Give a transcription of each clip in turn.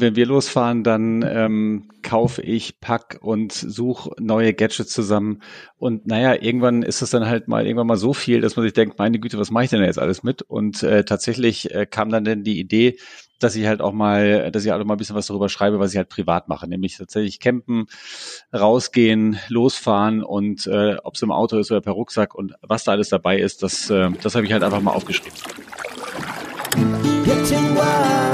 wenn wir losfahren, dann ähm, kaufe ich, pack und suche neue Gadgets zusammen. Und naja, irgendwann ist es dann halt mal irgendwann mal so viel, dass man sich denkt, meine Güte, was mache ich denn jetzt alles mit? Und äh, tatsächlich äh, kam dann denn die Idee, dass ich halt auch mal, dass ich halt auch mal ein bisschen was darüber schreibe, was ich halt privat mache, nämlich tatsächlich campen, rausgehen, losfahren und äh, ob es im Auto ist oder per Rucksack und was da alles dabei ist, das, äh, das habe ich halt einfach mal aufgeschrieben. Getting wild.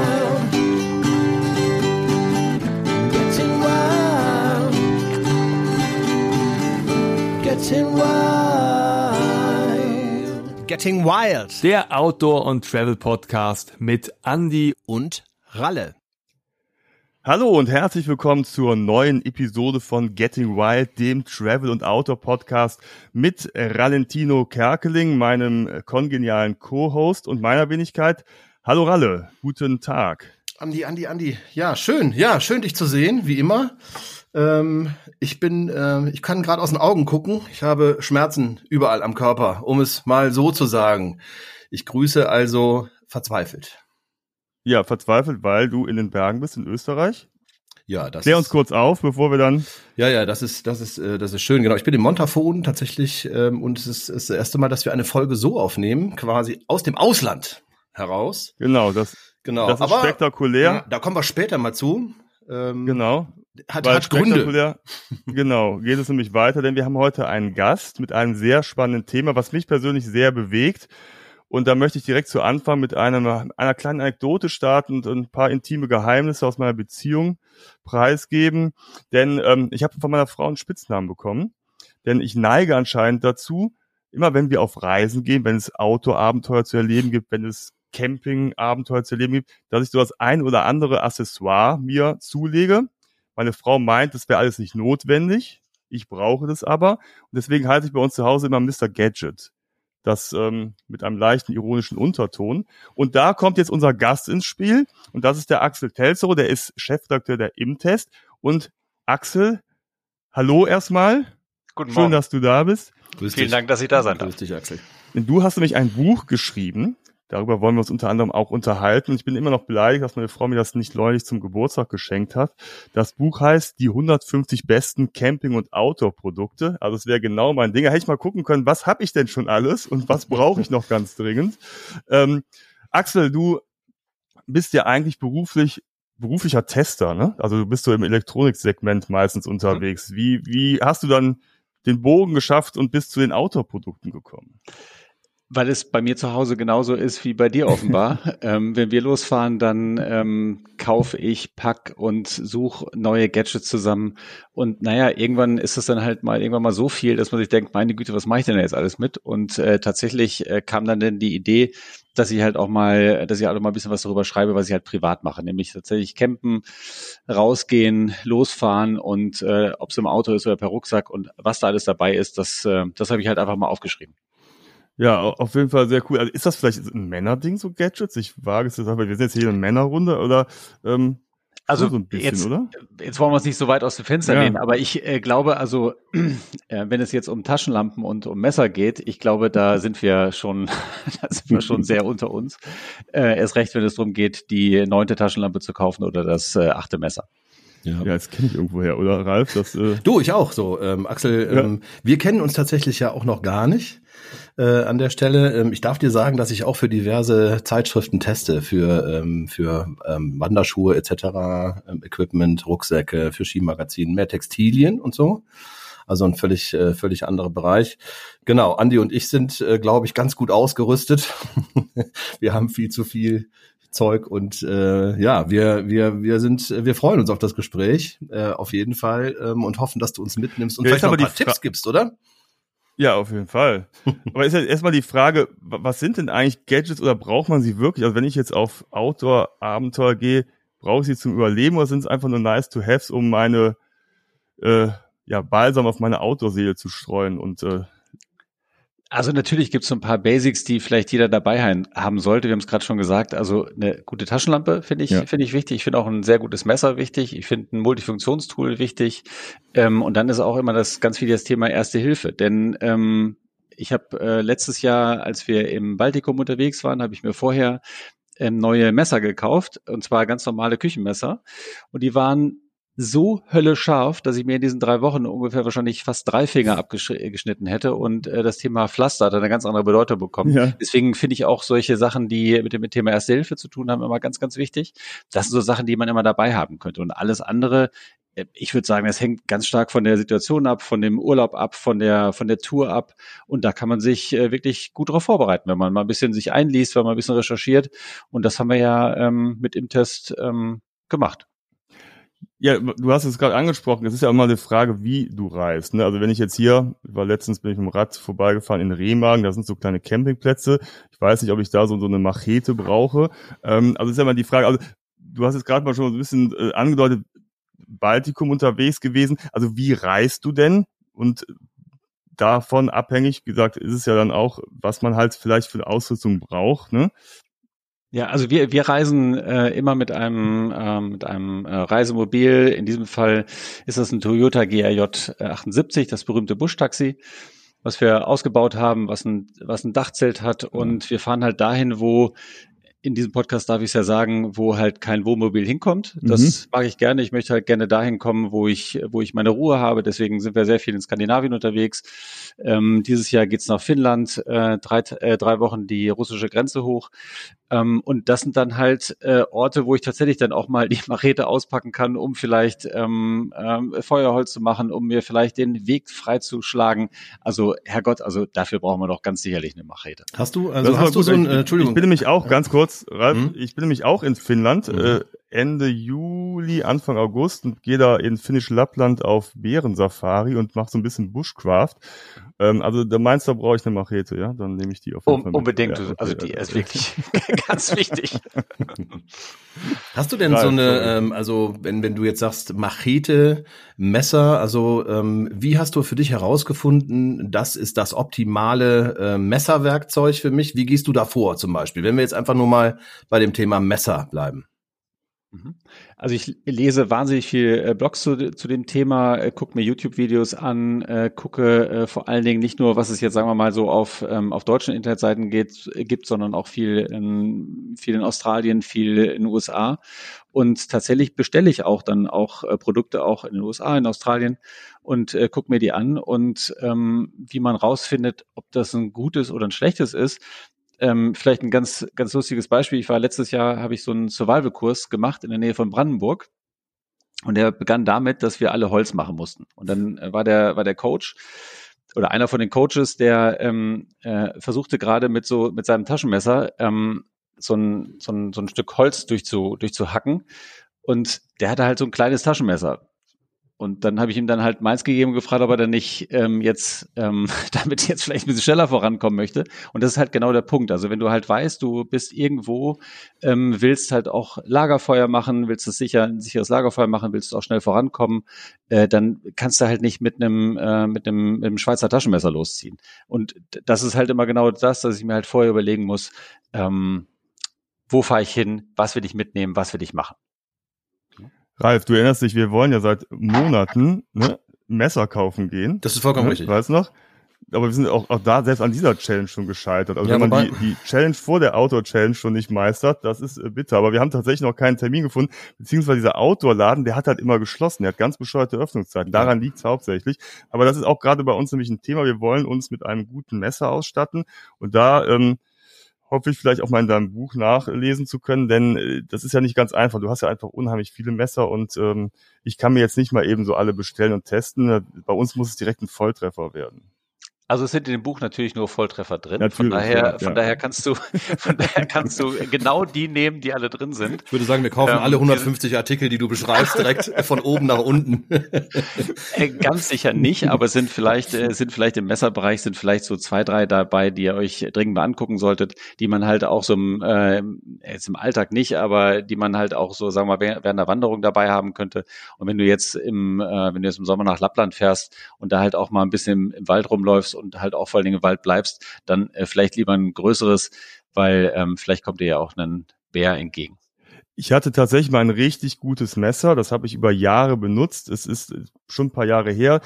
Getting wild. Getting Wild. Der Outdoor- und Travel-Podcast mit Andy und Ralle. Hallo und herzlich willkommen zur neuen Episode von Getting Wild, dem Travel- und Outdoor-Podcast mit Ralentino Kerkeling, meinem kongenialen Co-Host und meiner Wenigkeit. Hallo Ralle, guten Tag. Andi, Andi, Andi. Ja, schön. Ja, schön dich zu sehen, wie immer. Ähm, ich bin, äh, ich kann gerade aus den Augen gucken. Ich habe Schmerzen überall am Körper, um es mal so zu sagen. Ich grüße also verzweifelt. Ja, verzweifelt, weil du in den Bergen bist in Österreich. Ja, das. Klär uns kurz auf, bevor wir dann. Ja, ja, das ist, das ist, äh, das ist schön. Genau, ich bin in Montafon tatsächlich ähm, und es ist, ist das erste Mal, dass wir eine Folge so aufnehmen, quasi aus dem Ausland heraus. Genau, das. Genau. Das ist Aber, spektakulär. Ja, da kommen wir später mal zu. Ähm, genau hat, hat Gründe. genau, geht es nämlich weiter, denn wir haben heute einen Gast mit einem sehr spannenden Thema, was mich persönlich sehr bewegt. Und da möchte ich direkt zu Anfang mit einer, einer kleinen Anekdote starten und ein paar intime Geheimnisse aus meiner Beziehung preisgeben. Denn ähm, ich habe von meiner Frau einen Spitznamen bekommen. Denn ich neige anscheinend dazu, immer wenn wir auf Reisen gehen, wenn es Outdoor-Abenteuer zu erleben gibt, wenn es Camping-Abenteuer zu erleben gibt, dass ich so das ein oder andere Accessoire mir zulege meine Frau meint, das wäre alles nicht notwendig. Ich brauche das aber. Und deswegen halte ich bei uns zu Hause immer Mr. Gadget. Das ähm, mit einem leichten ironischen Unterton. Und da kommt jetzt unser Gast ins Spiel. Und das ist der Axel Telzero, der ist Chefredakteur der Im-Test. Und Axel, hallo erstmal. Guten Morgen. Schön, dass du da bist. Grüß Vielen dich. Dank, dass ich da sein darf. Grüß dich, Axel. Du hast nämlich ein Buch geschrieben, Darüber wollen wir uns unter anderem auch unterhalten. Und ich bin immer noch beleidigt, dass meine Frau mir das nicht neulich zum Geburtstag geschenkt hat. Das Buch heißt Die 150 besten Camping- und Outdoor-Produkte. Also es wäre genau mein Ding. Da hätte ich mal gucken können, was habe ich denn schon alles und was brauche ich noch ganz dringend. Ähm, Axel, du bist ja eigentlich beruflich beruflicher Tester, ne? Also du bist so im Elektroniksegment meistens unterwegs. Wie, wie hast du dann den Bogen geschafft und bist zu den Outdoor-Produkten gekommen? Weil es bei mir zu Hause genauso ist wie bei dir offenbar. ähm, wenn wir losfahren, dann ähm, kaufe ich, pack und suche neue Gadgets zusammen. Und naja, irgendwann ist es dann halt mal irgendwann mal so viel, dass man sich denkt, meine Güte, was mache ich denn jetzt alles mit? Und äh, tatsächlich äh, kam dann denn die Idee, dass ich halt auch mal, dass ich halt auch mal ein bisschen was darüber schreibe, was ich halt privat mache, nämlich tatsächlich campen, rausgehen, losfahren und äh, ob es im Auto ist oder per Rucksack und was da alles dabei ist, das, äh, das habe ich halt einfach mal aufgeschrieben. Ja, auf jeden Fall sehr cool. Also ist das vielleicht ein Männerding, so Gadgets? Ich wage es jetzt aber wir sind jetzt hier in Männerrunde oder ähm, also so bisschen, jetzt, oder? jetzt wollen wir uns nicht so weit aus dem Fenster ja. lehnen, aber ich äh, glaube, also äh, wenn es jetzt um Taschenlampen und um Messer geht, ich glaube, da sind wir schon, da sind wir schon sehr unter uns. Äh, erst recht, wenn es darum geht, die neunte Taschenlampe zu kaufen oder das äh, achte Messer. Ja, ja das kenne ich irgendwoher, oder Ralf? Das, äh du, ich auch so. Ähm, Axel, ja. ähm, wir kennen uns tatsächlich ja auch noch gar nicht äh, an der Stelle. Ähm, ich darf dir sagen, dass ich auch für diverse Zeitschriften teste, für, ähm, für ähm, Wanderschuhe etc., ähm, Equipment, Rucksäcke, für Skimagazinen, mehr Textilien und so. Also ein völlig, äh, völlig anderer Bereich. Genau, Andi und ich sind, äh, glaube ich, ganz gut ausgerüstet. wir haben viel zu viel Zeug und äh, ja, wir wir wir sind wir freuen uns auf das Gespräch äh, auf jeden Fall ähm, und hoffen, dass du uns mitnimmst und ja, vielleicht noch ein paar Tipps gibst, oder? Ja, auf jeden Fall. Aber ist ja erstmal die Frage, was sind denn eigentlich Gadgets oder braucht man sie wirklich? Also wenn ich jetzt auf Outdoor-Abenteuer gehe, brauche ich sie zum Überleben oder sind es einfach nur nice to haves, um meine äh, ja, Balsam auf meine Outdoor-Seele zu streuen und äh, also natürlich gibt es so ein paar Basics, die vielleicht jeder dabei haben sollte. Wir haben es gerade schon gesagt. Also eine gute Taschenlampe finde ich, ja. finde ich wichtig. Ich finde auch ein sehr gutes Messer wichtig. Ich finde ein Multifunktionstool wichtig. Ähm, und dann ist auch immer das ganz viel das Thema Erste Hilfe. Denn ähm, ich habe äh, letztes Jahr, als wir im Baltikum unterwegs waren, habe ich mir vorher ähm, neue Messer gekauft, und zwar ganz normale Küchenmesser. Und die waren so höllisch scharf, dass ich mir in diesen drei Wochen ungefähr wahrscheinlich fast drei Finger abgeschnitten hätte und äh, das Thema Pflaster hat eine ganz andere Bedeutung bekommen. Ja. Deswegen finde ich auch solche Sachen, die mit dem Thema Erste Hilfe zu tun haben, immer ganz, ganz wichtig. Das sind so Sachen, die man immer dabei haben könnte. Und alles andere, äh, ich würde sagen, das hängt ganz stark von der Situation ab, von dem Urlaub ab, von der, von der Tour ab. Und da kann man sich äh, wirklich gut darauf vorbereiten, wenn man mal ein bisschen sich einliest, wenn man ein bisschen recherchiert. Und das haben wir ja ähm, mit im Test ähm, gemacht. Ja, du hast es gerade angesprochen. Es ist ja immer eine Frage, wie du reist. Ne? Also wenn ich jetzt hier, war letztens bin ich mit dem Rad vorbeigefahren in Remagen, da sind so kleine Campingplätze. Ich weiß nicht, ob ich da so, so eine Machete brauche. Ähm, also ist ja immer die Frage. Also du hast jetzt gerade mal schon ein bisschen äh, angedeutet, Baltikum unterwegs gewesen. Also wie reist du denn? Und davon abhängig, wie gesagt, ist es ja dann auch, was man halt vielleicht für Ausrüstung braucht. Ne? Ja, also wir, wir reisen äh, immer mit einem, äh, mit einem äh, Reisemobil. In diesem Fall ist das ein Toyota GRJ 78, das berühmte Buschtaxi, was wir ausgebaut haben, was ein, was ein Dachzelt hat. Und wir fahren halt dahin, wo in diesem Podcast darf ich es ja sagen, wo halt kein Wohnmobil hinkommt. Das mhm. mag ich gerne. Ich möchte halt gerne dahin kommen, wo ich, wo ich meine Ruhe habe. Deswegen sind wir sehr viel in Skandinavien unterwegs. Ähm, dieses Jahr geht's nach Finnland, äh, drei, äh, drei Wochen die russische Grenze hoch. Ähm, und das sind dann halt äh, Orte, wo ich tatsächlich dann auch mal die Machete auspacken kann, um vielleicht ähm, ähm, Feuerholz zu machen, um mir vielleicht den Weg freizuschlagen. Also Herrgott, also dafür brauchen wir doch ganz sicherlich eine Machete. Hast du, also hast du so ein, äh, Entschuldigung. Ich bin nämlich auch ganz kurz, Ralf, mhm. ich bin nämlich auch in Finnland. Äh, Ende Juli, Anfang August und gehe da in Finnisch Lappland auf Bärensafari und mache so ein bisschen Bushcraft. Ähm, also da meinst du, da brauche ich eine Machete, ja? Dann nehme ich die auf jeden um, Fall. Mit. Unbedingt, ja, okay, also die ist wirklich ganz wichtig. Hast du denn Nein, so eine, ähm, also wenn, wenn du jetzt sagst Machete, Messer, also ähm, wie hast du für dich herausgefunden, das ist das optimale äh, Messerwerkzeug für mich? Wie gehst du da vor zum Beispiel? Wenn wir jetzt einfach nur mal bei dem Thema Messer bleiben. Mhm. Also ich lese wahnsinnig viel äh, Blogs zu, zu dem Thema, äh, gucke mir YouTube-Videos an, äh, gucke äh, vor allen Dingen nicht nur, was es jetzt sagen wir mal so auf, ähm, auf deutschen Internetseiten geht, äh, gibt, sondern auch viel in, viel in Australien, viel in den USA. Und tatsächlich bestelle ich auch dann auch äh, Produkte auch in den USA, in Australien und äh, gucke mir die an. Und ähm, wie man rausfindet, ob das ein gutes oder ein schlechtes ist, ähm, vielleicht ein ganz, ganz lustiges Beispiel. Ich war letztes Jahr, habe ich so einen Survival-Kurs gemacht in der Nähe von Brandenburg. Und der begann damit, dass wir alle Holz machen mussten. Und dann äh, war der, war der Coach oder einer von den Coaches, der ähm, äh, versuchte gerade mit so mit seinem Taschenmesser ähm, so ein, so ein, so ein Stück Holz durchzu, durchzuhacken. Und der hatte halt so ein kleines Taschenmesser. Und dann habe ich ihm dann halt meins gegeben und gefragt, ob er dann nicht ähm, jetzt ähm, damit jetzt vielleicht ein bisschen schneller vorankommen möchte. Und das ist halt genau der Punkt. Also wenn du halt weißt, du bist irgendwo, ähm, willst halt auch Lagerfeuer machen, willst es sicher ein sicheres Lagerfeuer machen, willst du auch schnell vorankommen, äh, dann kannst du halt nicht mit einem äh, mit einem mit einem Schweizer Taschenmesser losziehen. Und das ist halt immer genau das, dass ich mir halt vorher überlegen muss, ähm, wo fahre ich hin, was will ich mitnehmen, was will ich machen. Ralf, du erinnerst dich, wir wollen ja seit Monaten ne, Messer kaufen gehen. Das ist vollkommen ne, richtig. Weißt du noch? Aber wir sind auch, auch da selbst an dieser Challenge schon gescheitert. Also ja, wenn man die, die Challenge vor der Outdoor-Challenge schon nicht meistert, das ist äh, bitter. Aber wir haben tatsächlich noch keinen Termin gefunden, beziehungsweise dieser Outdoor-Laden, der hat halt immer geschlossen. Der hat ganz bescheuerte Öffnungszeiten. Daran liegt's hauptsächlich. Aber das ist auch gerade bei uns nämlich ein Thema. Wir wollen uns mit einem guten Messer ausstatten. Und da ähm, hoffe ich vielleicht auch mal in deinem Buch nachlesen zu können, denn äh, das ist ja nicht ganz einfach. Du hast ja einfach unheimlich viele Messer und ähm, ich kann mir jetzt nicht mal eben so alle bestellen und testen. Bei uns muss es direkt ein Volltreffer werden. Also es sind in dem Buch natürlich nur Volltreffer drin. Natürlich, von daher, ja, von daher kannst du, von daher kannst du genau die nehmen, die alle drin sind. Ich würde sagen, wir kaufen ähm, alle 150 Artikel, die du beschreibst, direkt von oben nach unten. Äh, ganz sicher nicht, aber sind vielleicht, äh, sind vielleicht im Messerbereich sind vielleicht so zwei, drei dabei, die ihr euch dringend mal angucken solltet, die man halt auch so im, äh, jetzt im Alltag nicht, aber die man halt auch so, sagen wir mal, während der Wanderung dabei haben könnte. Und wenn du jetzt im, äh, wenn du jetzt im Sommer nach Lappland fährst und da halt auch mal ein bisschen im, im Wald rumläufst und halt auch vor allen Dingen im Wald bleibst, dann äh, vielleicht lieber ein größeres, weil ähm, vielleicht kommt dir ja auch ein Bär entgegen. Ich hatte tatsächlich mal ein richtig gutes Messer. Das habe ich über Jahre benutzt. Es ist schon ein paar Jahre her.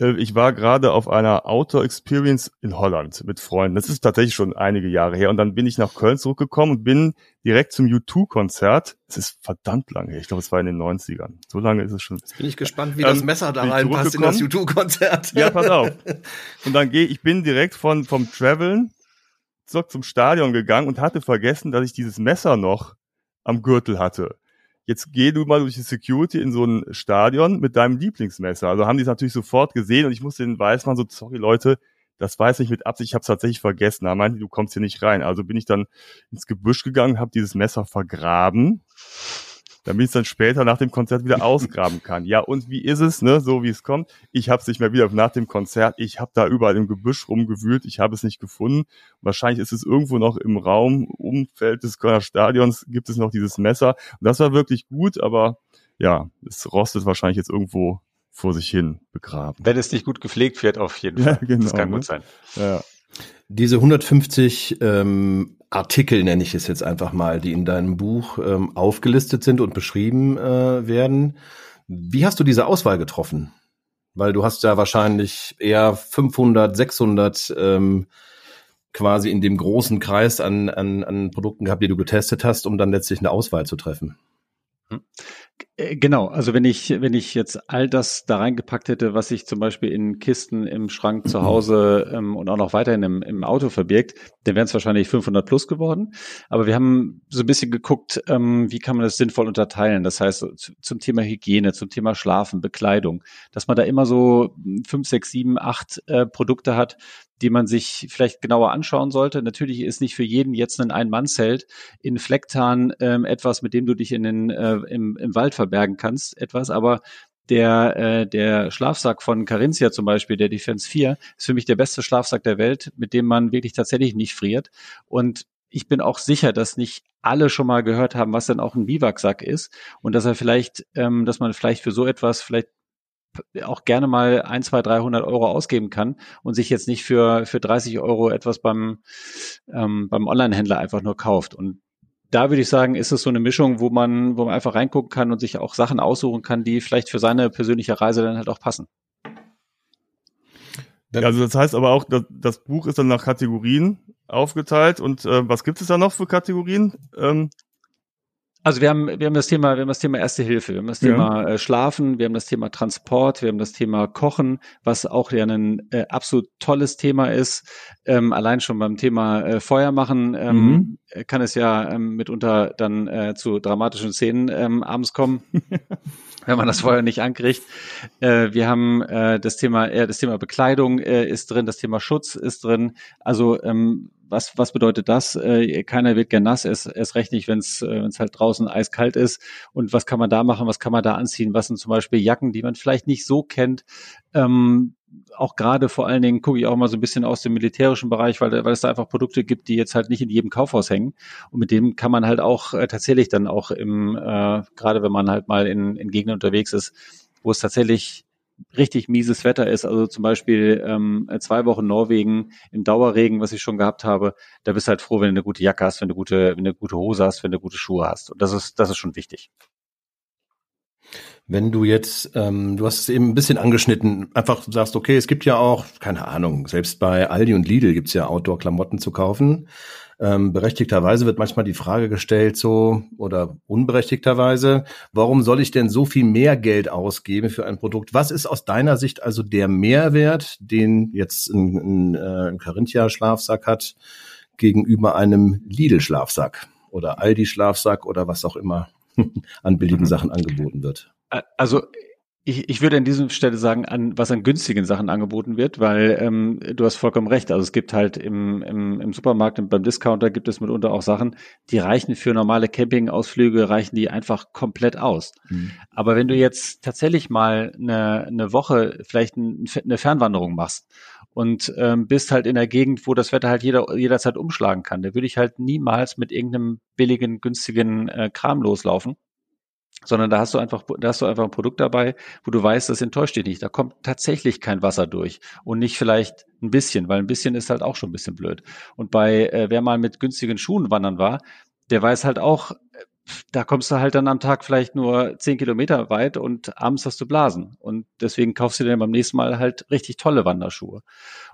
Äh, ich war gerade auf einer Outdoor Experience in Holland mit Freunden. Das ist tatsächlich schon einige Jahre her. Und dann bin ich nach Köln zurückgekommen und bin direkt zum U2-Konzert. Es ist verdammt lange her. Ich glaube, es war in den 90ern. So lange ist es schon. Jetzt bin ich gespannt, wie ähm, das Messer da reinpasst in das U2-Konzert. Ja, pass auf. Und dann gehe ich bin direkt von vom Traveln zurück zum Stadion gegangen und hatte vergessen, dass ich dieses Messer noch am Gürtel hatte. Jetzt geh du mal durch die Security in so ein Stadion mit deinem Lieblingsmesser. Also haben die es natürlich sofort gesehen und ich musste den Weißmann so, sorry Leute, das weiß ich mit Absicht, ich habe es tatsächlich vergessen. Da meinte, du kommst hier nicht rein. Also bin ich dann ins Gebüsch gegangen, habe dieses Messer vergraben damit ich es dann später nach dem Konzert wieder ausgraben kann. Ja, und wie ist es, ne, so wie es kommt? Ich habe es nicht mehr wieder nach dem Konzert. Ich habe da überall im Gebüsch rumgewühlt. Ich habe es nicht gefunden. Wahrscheinlich ist es irgendwo noch im Raum, Umfeld des Kölner Stadions gibt es noch dieses Messer. Und das war wirklich gut, aber ja, es rostet wahrscheinlich jetzt irgendwo vor sich hin begraben. Wenn es nicht gut gepflegt wird, auf jeden Fall. Ja, genau, das kann ne? gut sein. Ja. Diese 150 ähm, Artikel, nenne ich es jetzt einfach mal, die in deinem Buch ähm, aufgelistet sind und beschrieben äh, werden. Wie hast du diese Auswahl getroffen? Weil du hast ja wahrscheinlich eher 500, 600 ähm, quasi in dem großen Kreis an, an, an Produkten gehabt, die du getestet hast, um dann letztlich eine Auswahl zu treffen. Äh, genau, also wenn ich, wenn ich jetzt all das da reingepackt hätte, was sich zum Beispiel in Kisten im Schrank zu Hause ähm, und auch noch weiterhin im, im Auto verbirgt, dann wären es wahrscheinlich 500 plus geworden. Aber wir haben so ein bisschen geguckt, ähm, wie kann man das sinnvoll unterteilen. Das heißt, zum Thema Hygiene, zum Thema Schlafen, Bekleidung, dass man da immer so fünf, sechs, sieben, acht äh, Produkte hat, die man sich vielleicht genauer anschauen sollte. Natürlich ist nicht für jeden jetzt ein Ein-Mann-Zelt in Flecktarn ähm, etwas, mit dem du dich in den, äh, im, im Wald verbergen kannst, etwas, aber der, äh, der Schlafsack von Carinthia zum Beispiel, der Defense 4, ist für mich der beste Schlafsack der Welt, mit dem man wirklich tatsächlich nicht friert. Und ich bin auch sicher, dass nicht alle schon mal gehört haben, was denn auch ein Biwaksack ist und dass er vielleicht, ähm, dass man vielleicht für so etwas vielleicht auch gerne mal ein, zwei, 300 Euro ausgeben kann und sich jetzt nicht für, für 30 Euro etwas beim, ähm, beim Online-Händler einfach nur kauft. Und da würde ich sagen, ist es so eine Mischung, wo man, wo man einfach reingucken kann und sich auch Sachen aussuchen kann, die vielleicht für seine persönliche Reise dann halt auch passen. Also das heißt aber auch, das, das Buch ist dann nach Kategorien aufgeteilt und äh, was gibt es da noch für Kategorien? Ähm, also wir haben, wir haben das Thema, wir haben das Thema Erste Hilfe, wir haben das Thema äh, Schlafen, wir haben das Thema Transport, wir haben das Thema Kochen, was auch ja ein äh, absolut tolles Thema ist. Ähm, allein schon beim Thema äh, Feuer machen ähm, mhm. Kann es ja ähm, mitunter dann äh, zu dramatischen Szenen ähm, abends kommen. wenn man das Feuer nicht ankriegt. Äh, wir haben äh, das Thema, äh, das Thema Bekleidung äh, ist drin, das Thema Schutz ist drin. Also ähm, was, was bedeutet das? Äh, keiner wird gern nass, erst, erst recht nicht, wenn es äh, halt draußen eiskalt ist. Und was kann man da machen? Was kann man da anziehen? Was sind zum Beispiel Jacken, die man vielleicht nicht so kennt? Ähm, auch gerade vor allen Dingen gucke ich auch mal so ein bisschen aus dem militärischen Bereich, weil, weil es da einfach Produkte gibt, die jetzt halt nicht in jedem Kaufhaus hängen. Und mit dem kann man halt auch äh, tatsächlich dann auch im, äh, gerade wenn man halt mal in, in Gegenden unterwegs ist, wo es tatsächlich richtig mieses Wetter ist, also zum Beispiel ähm, zwei Wochen Norwegen im Dauerregen, was ich schon gehabt habe, da bist du halt froh, wenn du eine gute Jacke hast, wenn du gute, wenn du eine gute Hose hast, wenn du gute Schuhe hast. Und das ist, das ist schon wichtig. Wenn du jetzt, ähm, du hast es eben ein bisschen angeschnitten, einfach sagst, okay, es gibt ja auch, keine Ahnung, selbst bei Aldi und Lidl gibt's ja Outdoor-Klamotten zu kaufen. Ähm, berechtigterweise wird manchmal die Frage gestellt, so oder unberechtigterweise, warum soll ich denn so viel mehr Geld ausgeben für ein Produkt? Was ist aus deiner Sicht also der Mehrwert, den jetzt ein, ein, äh, ein Carinthia-Schlafsack hat, gegenüber einem Lidl-Schlafsack oder Aldi-Schlafsack oder was auch immer an billigen mhm. Sachen angeboten wird? Also ich, ich würde an diesem Stelle sagen, an was an günstigen Sachen angeboten wird, weil ähm, du hast vollkommen recht. Also es gibt halt im, im, im Supermarkt und beim Discounter gibt es mitunter auch Sachen, die reichen für normale Campingausflüge, reichen die einfach komplett aus. Mhm. Aber wenn du jetzt tatsächlich mal eine, eine Woche vielleicht ein, eine Fernwanderung machst und ähm, bist halt in der Gegend, wo das Wetter halt jeder, jederzeit umschlagen kann, da würde ich halt niemals mit irgendeinem billigen, günstigen äh, Kram loslaufen sondern da hast du einfach, da hast du einfach ein Produkt dabei, wo du weißt, das enttäuscht dich nicht. Da kommt tatsächlich kein Wasser durch und nicht vielleicht ein bisschen, weil ein bisschen ist halt auch schon ein bisschen blöd. Und bei, äh, wer mal mit günstigen Schuhen wandern war, der weiß halt auch, da kommst du halt dann am Tag vielleicht nur zehn Kilometer weit und abends hast du Blasen. Und deswegen kaufst du dir beim nächsten Mal halt richtig tolle Wanderschuhe.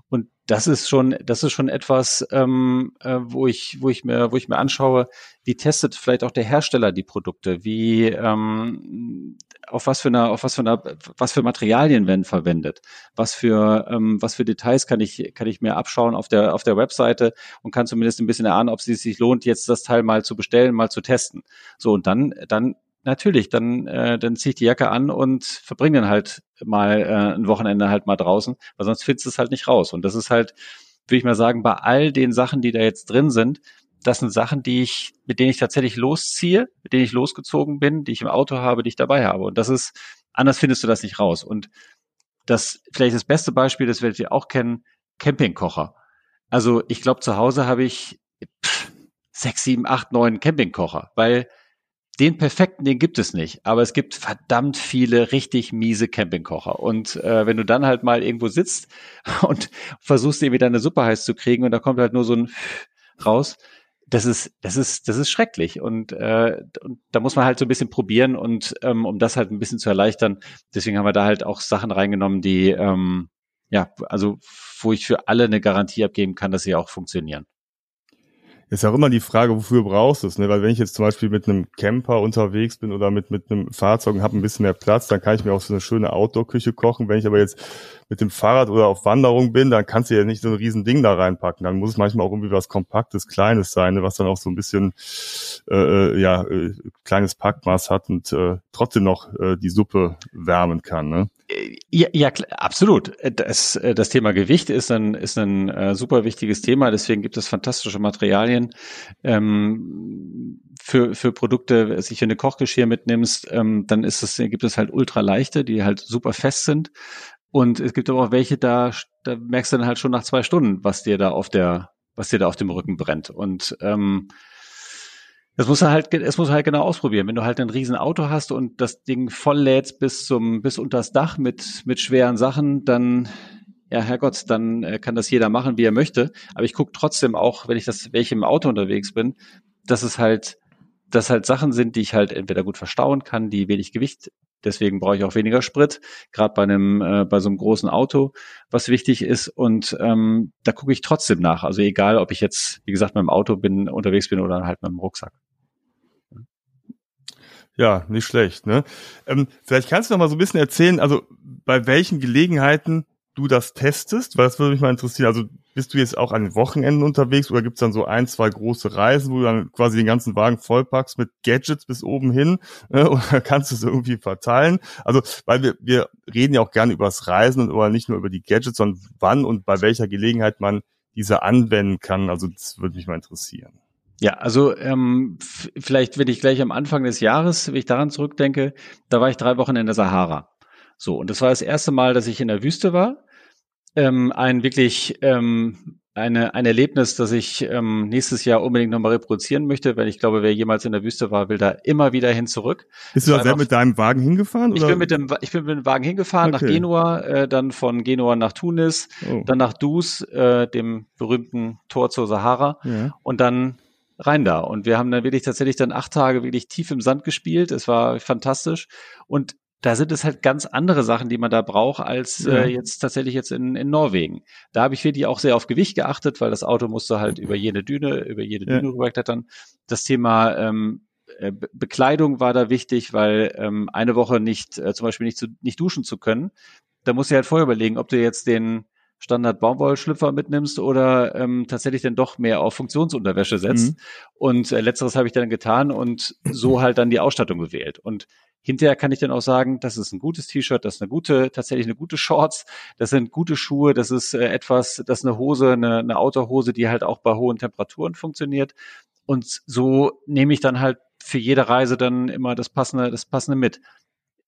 Und das ist schon, das ist schon etwas, ähm, äh, wo ich, wo ich mir, wo ich mir anschaue, wie testet vielleicht auch der Hersteller die Produkte, wie ähm, auf was für eine, auf was für eine, was für Materialien werden verwendet, was für, ähm, was für Details kann ich, kann ich mir abschauen auf der, auf der Webseite und kann zumindest ein bisschen erahnen, ob es sich lohnt, jetzt das Teil mal zu bestellen, mal zu testen. So und dann, dann natürlich, dann, äh, dann zieh ich die Jacke an und verbringe dann halt mal äh, ein Wochenende halt mal draußen, weil sonst findest du es halt nicht raus. Und das ist halt, würde ich mal sagen, bei all den Sachen, die da jetzt drin sind, das sind Sachen, die ich, mit denen ich tatsächlich losziehe, mit denen ich losgezogen bin, die ich im Auto habe, die ich dabei habe. Und das ist, anders findest du das nicht raus. Und das, vielleicht das beste Beispiel, das werdet ihr auch kennen, Campingkocher. Also ich glaube, zu Hause habe ich pff, sechs, sieben, acht, neun Campingkocher, weil den perfekten, den gibt es nicht, aber es gibt verdammt viele richtig miese Campingkocher. Und äh, wenn du dann halt mal irgendwo sitzt und versuchst irgendwie deine Suppe heiß zu kriegen und da kommt halt nur so ein raus, das ist, das ist, das ist schrecklich. Und, äh, und da muss man halt so ein bisschen probieren und ähm, um das halt ein bisschen zu erleichtern. Deswegen haben wir da halt auch Sachen reingenommen, die ähm, ja, also wo ich für alle eine Garantie abgeben kann, dass sie auch funktionieren. Ist auch immer die Frage, wofür brauchst du es, ne? Weil wenn ich jetzt zum Beispiel mit einem Camper unterwegs bin oder mit, mit einem Fahrzeug und habe ein bisschen mehr Platz, dann kann ich mir auch so eine schöne Outdoor-Küche kochen. Wenn ich aber jetzt mit dem Fahrrad oder auf Wanderung bin, dann kannst du ja nicht so ein riesen Ding da reinpacken. Dann muss es manchmal auch irgendwie was Kompaktes, Kleines sein, ne? was dann auch so ein bisschen äh, äh, ja, äh, kleines Packmaß hat und äh, trotzdem noch äh, die Suppe wärmen kann. Ne? Ja, ja, absolut. Das, das Thema Gewicht ist ein, ist ein äh, super wichtiges Thema. Deswegen gibt es fantastische Materialien ähm, für, für Produkte. Wenn du eine Kochgeschirr mitnimmst, ähm, dann ist es, gibt es halt ultra leichte, die halt super fest sind. Und es gibt aber auch welche, da, da merkst du dann halt schon nach zwei Stunden, was dir da auf der, was dir da auf dem Rücken brennt. Und ähm, das muss halt, es muss halt genau ausprobieren. Wenn du halt ein riesen Auto hast und das Ding voll lädst bis zum, bis unters Dach mit, mit schweren Sachen, dann, ja, Herrgott, dann äh, kann das jeder machen, wie er möchte. Aber ich gucke trotzdem auch, wenn ich das, ich im Auto unterwegs bin, dass es halt, dass halt Sachen sind, die ich halt entweder gut verstauen kann, die wenig Gewicht Deswegen brauche ich auch weniger Sprit, gerade bei einem äh, bei so einem großen Auto, was wichtig ist. Und ähm, da gucke ich trotzdem nach. Also egal, ob ich jetzt, wie gesagt, mit dem Auto bin, unterwegs bin oder halt mit dem Rucksack. Ja, nicht schlecht. Ne? Ähm, vielleicht kannst du noch mal so ein bisschen erzählen, also bei welchen Gelegenheiten du das testest, weil das würde mich mal interessieren. Also bist du jetzt auch an den Wochenenden unterwegs oder gibt's dann so ein, zwei große Reisen, wo du dann quasi den ganzen Wagen vollpackst mit Gadgets bis oben hin äh, oder kannst du es irgendwie verteilen? Also, weil wir, wir reden ja auch gerne über das Reisen und aber nicht nur über die Gadgets, sondern wann und bei welcher Gelegenheit man diese anwenden kann. Also das würde mich mal interessieren. Ja, also ähm, vielleicht, wenn ich gleich am Anfang des Jahres, wenn ich daran zurückdenke, da war ich drei Wochen in der Sahara. So, und das war das erste Mal, dass ich in der Wüste war. Ähm, ein wirklich ähm, eine, ein Erlebnis, das ich ähm, nächstes Jahr unbedingt nochmal reproduzieren möchte, weil ich glaube, wer jemals in der Wüste war, will da immer wieder hin zurück. Bist du da selber mit deinem Wagen hingefahren? Ich bin mit dem, ich bin mit dem Wagen hingefahren okay. nach Genua, äh, dann von Genua nach Tunis, oh. dann nach Dus, äh, dem berühmten Tor zur Sahara ja. und dann rein da. Und wir haben dann wirklich tatsächlich dann acht Tage wirklich tief im Sand gespielt. Es war fantastisch. Und da sind es halt ganz andere Sachen, die man da braucht, als äh, jetzt tatsächlich jetzt in, in Norwegen. Da habe ich wirklich auch sehr auf Gewicht geachtet, weil das Auto musste halt über jede Düne, über jede Düne ja. rüberklettern. Das Thema ähm, äh, Bekleidung war da wichtig, weil ähm, eine Woche nicht, äh, zum Beispiel nicht, zu, nicht duschen zu können. Da musst du halt vorher überlegen, ob du jetzt den Standard Baumwollschlüpfer mitnimmst oder ähm, tatsächlich dann doch mehr auf Funktionsunterwäsche setzt. Mhm. Und äh, letzteres habe ich dann getan und so halt dann die Ausstattung gewählt. Und hinterher kann ich dann auch sagen, das ist ein gutes T-Shirt, das ist eine gute, tatsächlich eine gute Shorts, das sind gute Schuhe, das ist äh, etwas, das ist eine Hose, eine, eine Outdoor-Hose, die halt auch bei hohen Temperaturen funktioniert. Und so nehme ich dann halt für jede Reise dann immer das passende, das passende mit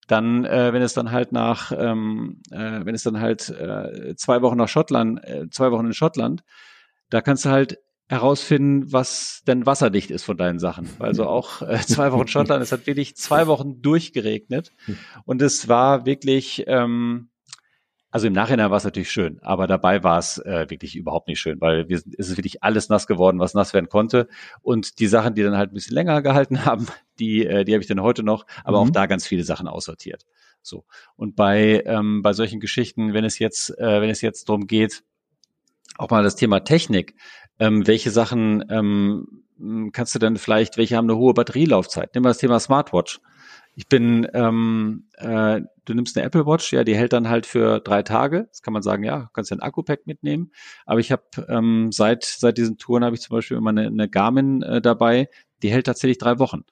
dann, äh, wenn es dann halt nach, ähm, äh, wenn es dann halt äh, zwei Wochen nach Schottland, äh, zwei Wochen in Schottland, da kannst du halt herausfinden, was denn wasserdicht ist von deinen Sachen. Also auch äh, zwei Wochen Schottland, es hat wirklich zwei Wochen durchgeregnet und es war wirklich, ähm, Also im Nachhinein war es natürlich schön, aber dabei war es äh, wirklich überhaupt nicht schön, weil wir, es ist wirklich alles nass geworden, was nass werden konnte. Und die Sachen, die dann halt ein bisschen länger gehalten haben, die, äh, die habe ich dann heute noch, aber mhm. auch da ganz viele Sachen aussortiert. So. Und bei, ähm, bei solchen Geschichten, wenn es jetzt, äh, wenn es jetzt darum geht, auch mal das Thema Technik, ähm, welche Sachen ähm, kannst du denn vielleicht, welche haben eine hohe Batterielaufzeit? Nimm mal das Thema Smartwatch. Ich bin, ähm, äh, du nimmst eine Apple Watch, ja, die hält dann halt für drei Tage. Das kann man sagen, ja, kannst ja ein Akku-Pack mitnehmen. Aber ich habe ähm, seit seit diesen Touren habe ich zum Beispiel immer eine, eine Garmin äh, dabei, die hält tatsächlich drei Wochen.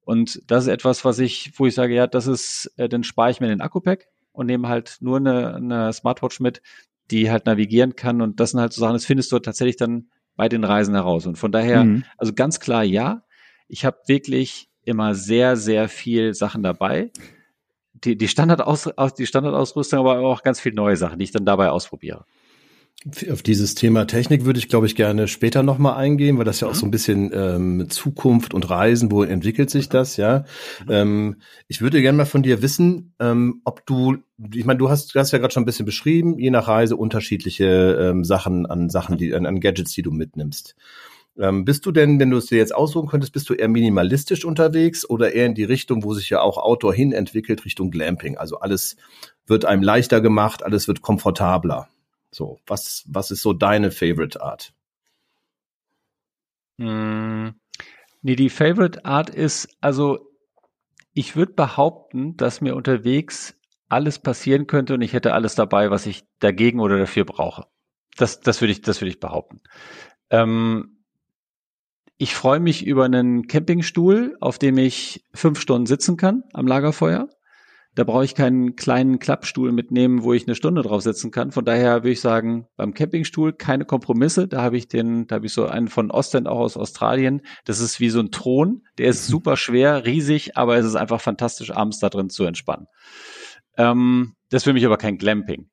Und das ist etwas, was ich, wo ich sage, ja, das ist, äh, dann spare ich mir den Akku-Pack und nehme halt nur eine, eine Smartwatch mit, die halt navigieren kann. Und das sind halt so Sachen, das findest du tatsächlich dann bei den Reisen heraus. Und von daher, mhm. also ganz klar, ja, ich habe wirklich immer sehr, sehr viel Sachen dabei. Die, die, Standardaus, die Standardausrüstung, aber auch ganz viele neue Sachen, die ich dann dabei ausprobiere. Auf dieses Thema Technik würde ich, glaube ich, gerne später nochmal eingehen, weil das ja auch so ein bisschen ähm, Zukunft und Reisen, wo entwickelt sich das, ja. Ähm, ich würde gerne mal von dir wissen, ähm, ob du, ich meine, du hast, du hast ja gerade schon ein bisschen beschrieben, je nach Reise unterschiedliche ähm, Sachen an Sachen, die an, an Gadgets, die du mitnimmst. Ähm, bist du denn, wenn du es dir jetzt aussuchen könntest, bist du eher minimalistisch unterwegs oder eher in die Richtung, wo sich ja auch Outdoor hin entwickelt, Richtung Glamping? Also alles wird einem leichter gemacht, alles wird komfortabler. So, was, was ist so deine Favorite Art? Hm, nee, die Favorite Art ist, also ich würde behaupten, dass mir unterwegs alles passieren könnte und ich hätte alles dabei, was ich dagegen oder dafür brauche. Das, das würde ich, das ich behaupten. Ähm, ich freue mich über einen Campingstuhl, auf dem ich fünf Stunden sitzen kann am Lagerfeuer. Da brauche ich keinen kleinen Klappstuhl mitnehmen, wo ich eine Stunde drauf sitzen kann. Von daher würde ich sagen, beim Campingstuhl keine Kompromisse. Da habe ich den, da habe ich so einen von Ostend auch aus Australien. Das ist wie so ein Thron. Der ist super schwer, riesig, aber es ist einfach fantastisch, abends da drin zu entspannen. Ähm, das ist für mich aber kein Glamping.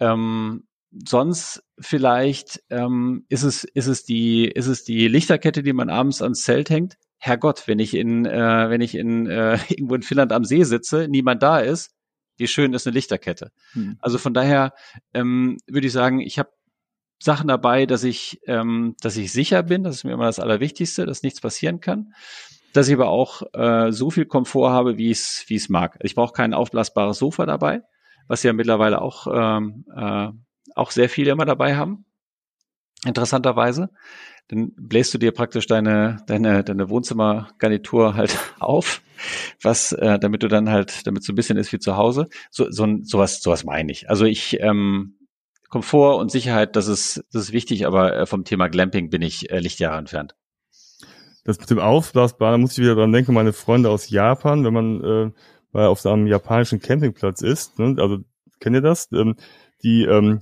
Ähm, sonst vielleicht ähm, ist es ist es die ist es die Lichterkette, die man abends ans Zelt hängt. Herrgott, wenn ich in äh, wenn ich in äh, irgendwo in Finnland am See sitze, niemand da ist, wie schön ist eine Lichterkette. Hm. Also von daher ähm, würde ich sagen, ich habe Sachen dabei, dass ich ähm, dass ich sicher bin, das ist mir immer das Allerwichtigste, dass nichts passieren kann. Dass ich aber auch äh, so viel Komfort habe, wie es wie es mag. Ich brauche kein aufblasbares Sofa dabei, was ja mittlerweile auch ähm, äh, auch sehr viele immer dabei haben. Interessanterweise. Dann bläst du dir praktisch deine, deine, deine Wohnzimmergarnitur halt auf, was, äh, damit du dann halt, damit so ein bisschen ist wie zu Hause. So, so sowas, sowas meine ich. Also ich, ähm, Komfort und Sicherheit, das ist, das ist wichtig, aber äh, vom Thema Glamping bin ich äh, Lichtjahre entfernt. Das mit dem Aufblasbaren, da muss ich wieder dran denken, meine Freunde aus Japan, wenn man äh, mal auf so einem japanischen Campingplatz ist, ne, also kennt ihr das? Ähm, die ähm,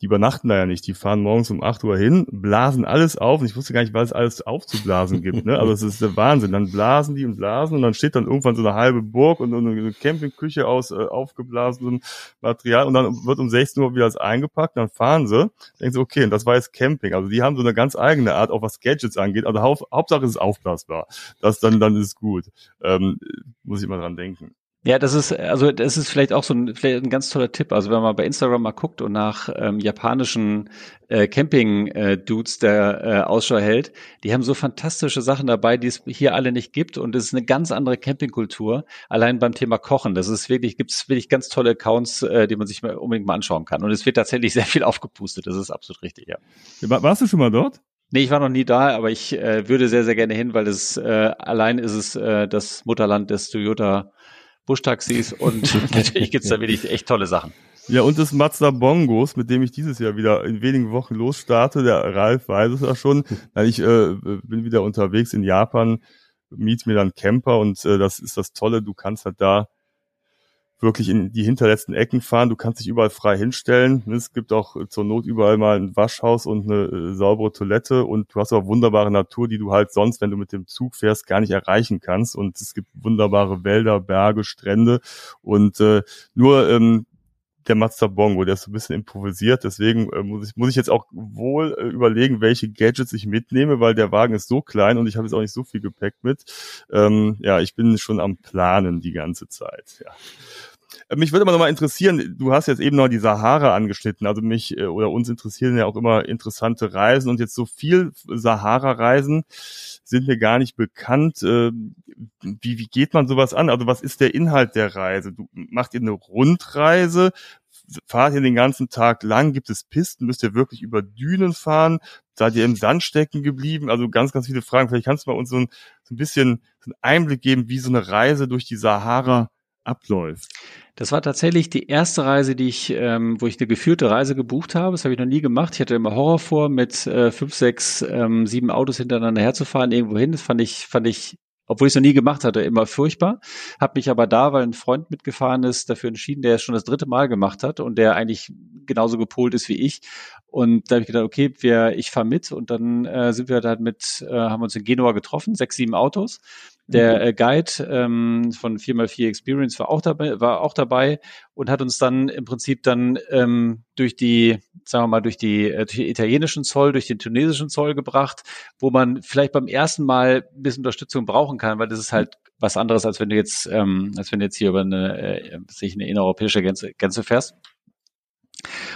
die übernachten da ja nicht. Die fahren morgens um 8 Uhr hin, blasen alles auf. Und ich wusste gar nicht, was es alles aufzublasen gibt. Ne? Aber es ist der Wahnsinn. Dann blasen die und blasen und dann steht dann irgendwann so eine halbe Burg und eine Campingküche aus äh, aufgeblasenem Material und dann wird um 16 Uhr wieder das eingepackt. Dann fahren sie. Denken sie, okay, und das war jetzt Camping. Also die haben so eine ganz eigene Art, auch was Gadgets angeht. Also Haupt, Hauptsache es ist aufblasbar. Das dann, dann ist gut. Ähm, muss ich mal dran denken. Ja, das ist, also das ist vielleicht auch so ein, vielleicht ein ganz toller Tipp. Also wenn man bei Instagram mal guckt und nach ähm, japanischen äh, Camping-Dudes der äh, Ausschau hält, die haben so fantastische Sachen dabei, die es hier alle nicht gibt. Und es ist eine ganz andere Campingkultur, allein beim Thema Kochen. Das ist wirklich, gibt es wirklich ganz tolle Accounts, äh, die man sich mal unbedingt mal anschauen kann. Und es wird tatsächlich sehr viel aufgepustet. Das ist absolut richtig, ja. Warst du schon mal dort? Nee, ich war noch nie da, aber ich äh, würde sehr, sehr gerne hin, weil es äh, allein ist es äh, das Mutterland des Toyota Buschtaxis und natürlich gibt's da wirklich echt tolle Sachen. Ja, und das Mazda Bongos, mit dem ich dieses Jahr wieder in wenigen Wochen losstarte. Der Ralf weiß es ja schon. Ich äh, bin wieder unterwegs in Japan, miet mir dann Camper und äh, das ist das Tolle. Du kannst halt da wirklich in die hinterletzten Ecken fahren. Du kannst dich überall frei hinstellen. Es gibt auch zur Not überall mal ein Waschhaus und eine äh, saubere Toilette und du hast auch wunderbare Natur, die du halt sonst, wenn du mit dem Zug fährst, gar nicht erreichen kannst. Und es gibt wunderbare Wälder, Berge, Strände und äh, nur ähm, der Mazda Bongo, der ist so ein bisschen improvisiert, deswegen äh, muss, ich, muss ich jetzt auch wohl äh, überlegen, welche Gadgets ich mitnehme, weil der Wagen ist so klein und ich habe jetzt auch nicht so viel Gepäck mit. Ähm, ja, ich bin schon am Planen die ganze Zeit. Ja. Äh, mich würde aber nochmal interessieren, du hast jetzt eben noch die Sahara angeschnitten, also mich äh, oder uns interessieren ja auch immer interessante Reisen und jetzt so viel Sahara-Reisen sind mir gar nicht bekannt. Äh, wie, wie geht man sowas an? Also was ist der Inhalt der Reise? Du, macht ihr eine Rundreise? Fahrt ihr den ganzen Tag lang? Gibt es Pisten? Müsst ihr wirklich über Dünen fahren? Seid ihr im Sand stecken geblieben? Also ganz, ganz viele Fragen. Vielleicht kannst du mal uns so ein, so ein bisschen so einen Einblick geben, wie so eine Reise durch die Sahara abläuft. Das war tatsächlich die erste Reise, die ich, ähm, wo ich eine geführte Reise gebucht habe. Das habe ich noch nie gemacht. Ich hatte immer Horror vor, mit äh, fünf, sechs, ähm, sieben Autos hintereinander herzufahren irgendwo hin. Das fand ich, fand ich, obwohl ich es noch nie gemacht hatte, immer furchtbar. Habe mich aber da, weil ein Freund mitgefahren ist, dafür entschieden, der es schon das dritte Mal gemacht hat und der eigentlich genauso gepolt ist wie ich. Und da habe ich gedacht, okay, wir, ich fahre mit und dann äh, sind wir halt mit, äh, haben uns in Genua getroffen, sechs, sieben Autos der mhm. äh, Guide ähm, von 4x4 Experience war auch dabei, war auch dabei und hat uns dann im Prinzip dann ähm, durch die, sagen wir mal, durch die, äh, durch den italienischen Zoll, durch den tunesischen Zoll gebracht, wo man vielleicht beim ersten Mal ein bisschen Unterstützung brauchen kann, weil das ist halt was anderes, als wenn du jetzt, ähm, als wenn du jetzt hier über eine, äh, sich eine innereuropäische Grenze, Grenze fährst.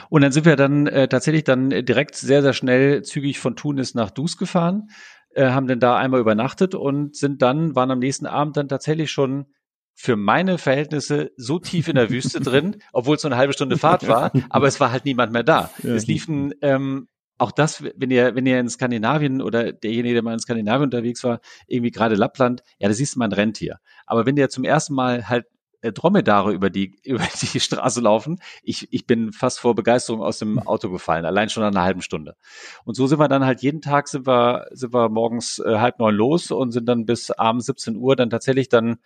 Und dann sind wir dann äh, tatsächlich dann direkt sehr, sehr schnell zügig von Tunis nach Dus gefahren äh, haben dann da einmal übernachtet und sind dann, waren am nächsten Abend dann tatsächlich schon für meine Verhältnisse so tief in der Wüste drin, obwohl es so eine halbe Stunde Fahrt war, aber es war halt niemand mehr da. Ja. Es liefen ähm, auch das, wenn ihr, wenn ihr in Skandinavien oder derjenige, der mal in Skandinavien unterwegs war, irgendwie gerade Lappland, ja, da siehst du mal ein Rentier. Aber wenn der zum ersten Mal halt Dromedare über die, über die Straße laufen. Ich, ich bin fast vor Begeisterung aus dem Auto gefallen, allein schon nach einer halben Stunde. Und so sind wir dann halt jeden Tag sind wir, sind wir morgens äh, halb neun los und sind dann bis abends 17 Uhr dann tatsächlich dann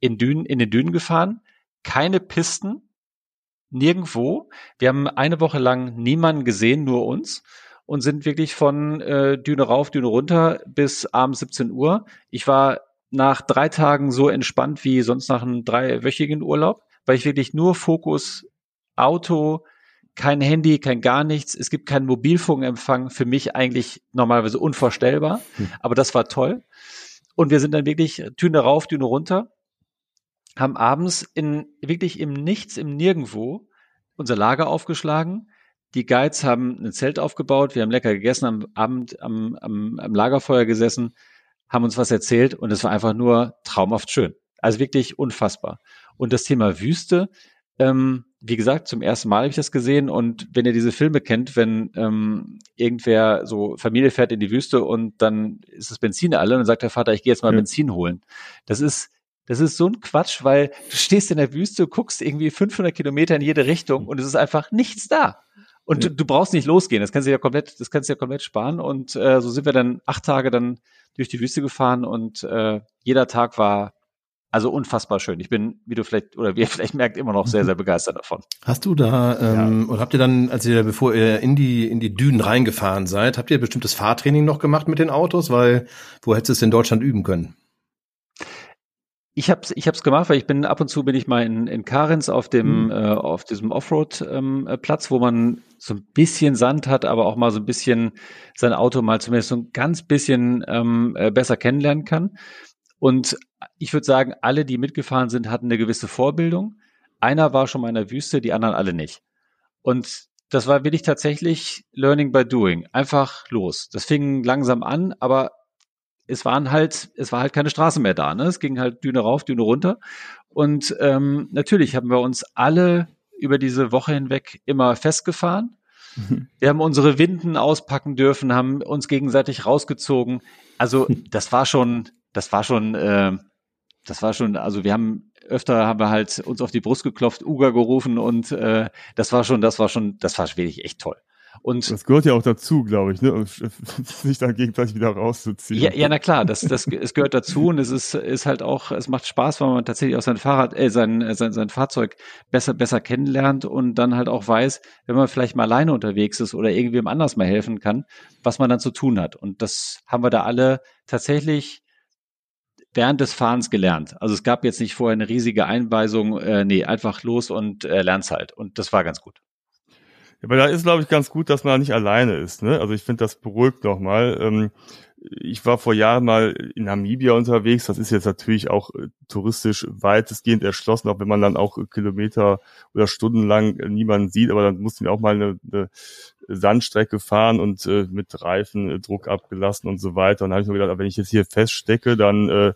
in Dünen, in den Dünen gefahren. Keine Pisten, nirgendwo. Wir haben eine Woche lang niemanden gesehen, nur uns und sind wirklich von äh, Düne rauf, Düne runter bis abends 17 Uhr. Ich war nach drei Tagen so entspannt wie sonst nach einem dreiwöchigen Urlaub, weil ich wirklich nur Fokus, Auto, kein Handy, kein gar nichts. Es gibt keinen Mobilfunkempfang. Für mich eigentlich normalerweise unvorstellbar. Hm. Aber das war toll. Und wir sind dann wirklich Düne rauf, Düne runter, haben abends in, wirklich im Nichts, im Nirgendwo unser Lager aufgeschlagen. Die Guides haben ein Zelt aufgebaut. Wir haben lecker gegessen, am Abend am, am, am Lagerfeuer gesessen haben uns was erzählt und es war einfach nur traumhaft schön. Also wirklich unfassbar. Und das Thema Wüste, ähm, wie gesagt, zum ersten Mal habe ich das gesehen und wenn ihr diese Filme kennt, wenn ähm, irgendwer so Familie fährt in die Wüste und dann ist das Benzin alle und dann sagt der Vater, ich gehe jetzt mal ja. Benzin holen. Das ist das ist so ein Quatsch, weil du stehst in der Wüste, guckst irgendwie 500 Kilometer in jede Richtung und es ist einfach nichts da. Und ja. du, du, brauchst nicht losgehen. Das kannst du ja komplett, das kannst du ja komplett sparen. Und äh, so sind wir dann acht Tage dann durch die Wüste gefahren und äh, jeder Tag war also unfassbar schön. Ich bin, wie du vielleicht oder wie ihr vielleicht merkt, immer noch sehr, sehr begeistert davon. Hast du da ähm, ja. oder habt ihr dann, als ihr bevor ihr in die in die Dünen reingefahren seid, habt ihr bestimmtes Fahrtraining noch gemacht mit den Autos? Weil wo hättest du es in Deutschland üben können? Ich habe ich hab's gemacht, weil ich bin ab und zu bin ich mal in, in Karenz auf dem mhm. äh, auf diesem Offroad ähm, äh, Platz, wo man so ein bisschen Sand hat, aber auch mal so ein bisschen sein Auto mal zumindest so ein ganz bisschen ähm, äh, besser kennenlernen kann. Und ich würde sagen, alle, die mitgefahren sind, hatten eine gewisse Vorbildung. Einer war schon mal in der Wüste, die anderen alle nicht. Und das war wirklich tatsächlich Learning by Doing. Einfach los. Das fing langsam an, aber es waren halt, es war halt keine Straße mehr da. Ne? Es ging halt Düne rauf, Düne runter. Und ähm, natürlich haben wir uns alle über diese Woche hinweg immer festgefahren. Mhm. Wir haben unsere Winden auspacken dürfen, haben uns gegenseitig rausgezogen. Also das war schon, das war schon, äh, das war schon, also wir haben öfter haben wir halt uns auf die Brust geklopft, Uga gerufen und äh, das war schon, das war schon, das war wirklich echt toll. Und das gehört ja auch dazu, glaube ich, ne? sich dann gegenseitig wieder rauszuziehen. Ja, ja, na klar, das, das, es gehört dazu und es ist, ist halt auch, es macht Spaß, weil man tatsächlich auch sein Fahrrad, äh, sein, sein, sein Fahrzeug besser, besser kennenlernt und dann halt auch weiß, wenn man vielleicht mal alleine unterwegs ist oder irgendwem anders mal helfen kann, was man dann zu tun hat. Und das haben wir da alle tatsächlich während des Fahrens gelernt. Also es gab jetzt nicht vorher eine riesige Einweisung, äh, nee, einfach los und äh, lern's halt. Und das war ganz gut. Aber da ist, glaube ich, ganz gut, dass man nicht alleine ist. Ne? Also ich finde, das beruhigt nochmal. Ähm, ich war vor Jahren mal in Namibia unterwegs. Das ist jetzt natürlich auch äh, touristisch weitestgehend erschlossen, auch wenn man dann auch Kilometer oder Stunden lang niemanden sieht. Aber dann mussten wir auch mal eine, eine Sandstrecke fahren und äh, mit Reifendruck abgelassen und so weiter. Und da habe ich mir gedacht, wenn ich jetzt hier feststecke, dann äh,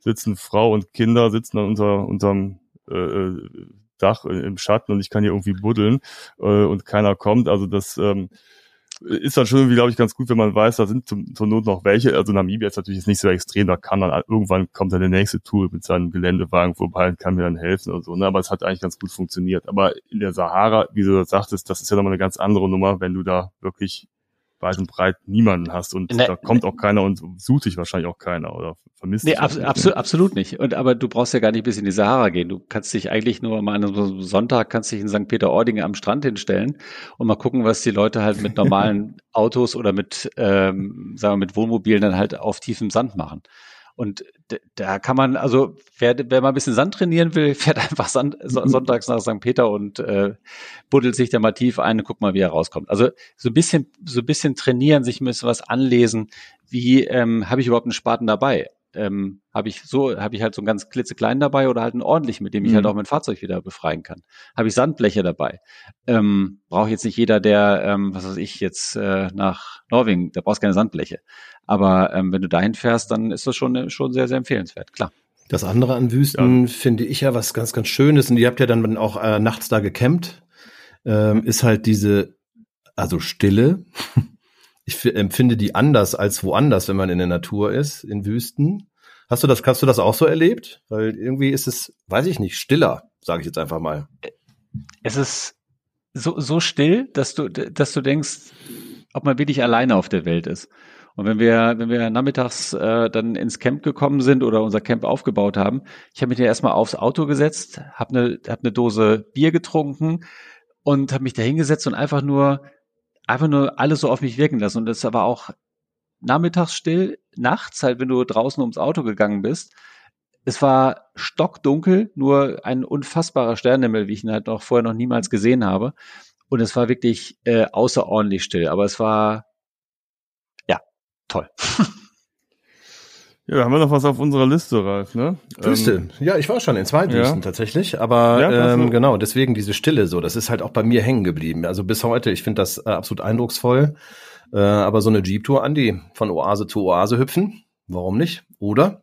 sitzen Frau und Kinder sitzen dann unter unserem äh, äh Dach im Schatten und ich kann hier irgendwie buddeln äh, und keiner kommt. Also das ähm, ist dann schon irgendwie, glaube ich, ganz gut, wenn man weiß, da sind zum, zur Not noch welche. Also Namibia ist natürlich nicht so extrem, da kann dann irgendwann kommt dann der nächste Tool mit seinem Geländewagen vorbei und kann mir dann helfen und so. Ne? Aber es hat eigentlich ganz gut funktioniert. Aber in der Sahara, wie du das sagtest, das ist ja nochmal eine ganz andere Nummer, wenn du da wirklich weit und breit niemanden hast und ne, da kommt auch keiner und sucht dich wahrscheinlich auch keiner oder vermisst nee, abs absolut, absolut nicht. Und aber du brauchst ja gar nicht bis in die Sahara gehen. Du kannst dich eigentlich nur mal an einem Sonntag kannst dich in St. Peter-Ording am Strand hinstellen und mal gucken, was die Leute halt mit normalen Autos oder mit, ähm, sagen wir, mit Wohnmobilen dann halt auf tiefem Sand machen. Und da kann man, also wer, wer mal ein bisschen Sand trainieren will, fährt einfach Sand, sonntags nach St. Peter und äh, buddelt sich da mal tief ein und guckt mal, wie er rauskommt. Also so ein bisschen, so ein bisschen trainieren, sich ein bisschen was anlesen. Wie ähm, habe ich überhaupt einen Spaten dabei? Ähm, habe ich so, habe ich halt so einen ganz klitzekleinen dabei oder halt einen ordentlichen, mit dem ich halt mhm. halt auch mein Fahrzeug wieder befreien kann. Habe ich Sandbleche dabei. Ähm, Braucht jetzt nicht jeder, der, ähm, was weiß ich, jetzt äh, nach Norwegen, da brauchst keine Sandbleche. Aber ähm, wenn du dahin fährst, dann ist das schon, schon sehr, sehr empfehlenswert, klar. Das andere an Wüsten ja. finde ich ja was ganz, ganz Schönes. Und ihr habt ja dann auch äh, nachts da gecampt. Ähm, ist halt diese, also Stille. Ich empfinde die anders als woanders, wenn man in der Natur ist, in Wüsten. Hast du das, hast du das auch so erlebt? Weil irgendwie ist es, weiß ich nicht, stiller, sage ich jetzt einfach mal. Es ist so, so still, dass du, dass du denkst, ob man wirklich alleine auf der Welt ist. Und wenn wir, wenn wir nachmittags äh, dann ins Camp gekommen sind oder unser Camp aufgebaut haben, ich habe mich ja erstmal aufs Auto gesetzt, habe eine, hab eine Dose Bier getrunken und habe mich da hingesetzt und einfach nur einfach nur alles so auf mich wirken lassen. Und das war auch nachmittags still, nachts, halt, wenn du draußen ums Auto gegangen bist. Es war stockdunkel, nur ein unfassbarer Sternenhimmel, wie ich ihn halt noch vorher noch niemals gesehen habe. Und es war wirklich äh, außerordentlich still. Aber es war ja toll. Ja, haben wir noch was auf unserer Liste, Ralf, ne? Wüste. Ähm, ja, ich war schon in zwei Wüsten ja. tatsächlich, aber ja, ähm, genau, deswegen diese Stille so, das ist halt auch bei mir hängen geblieben. Also bis heute, ich finde das äh, absolut eindrucksvoll. Äh, aber so eine Jeep-Tour, Andi, von Oase zu Oase hüpfen, warum nicht? Oder?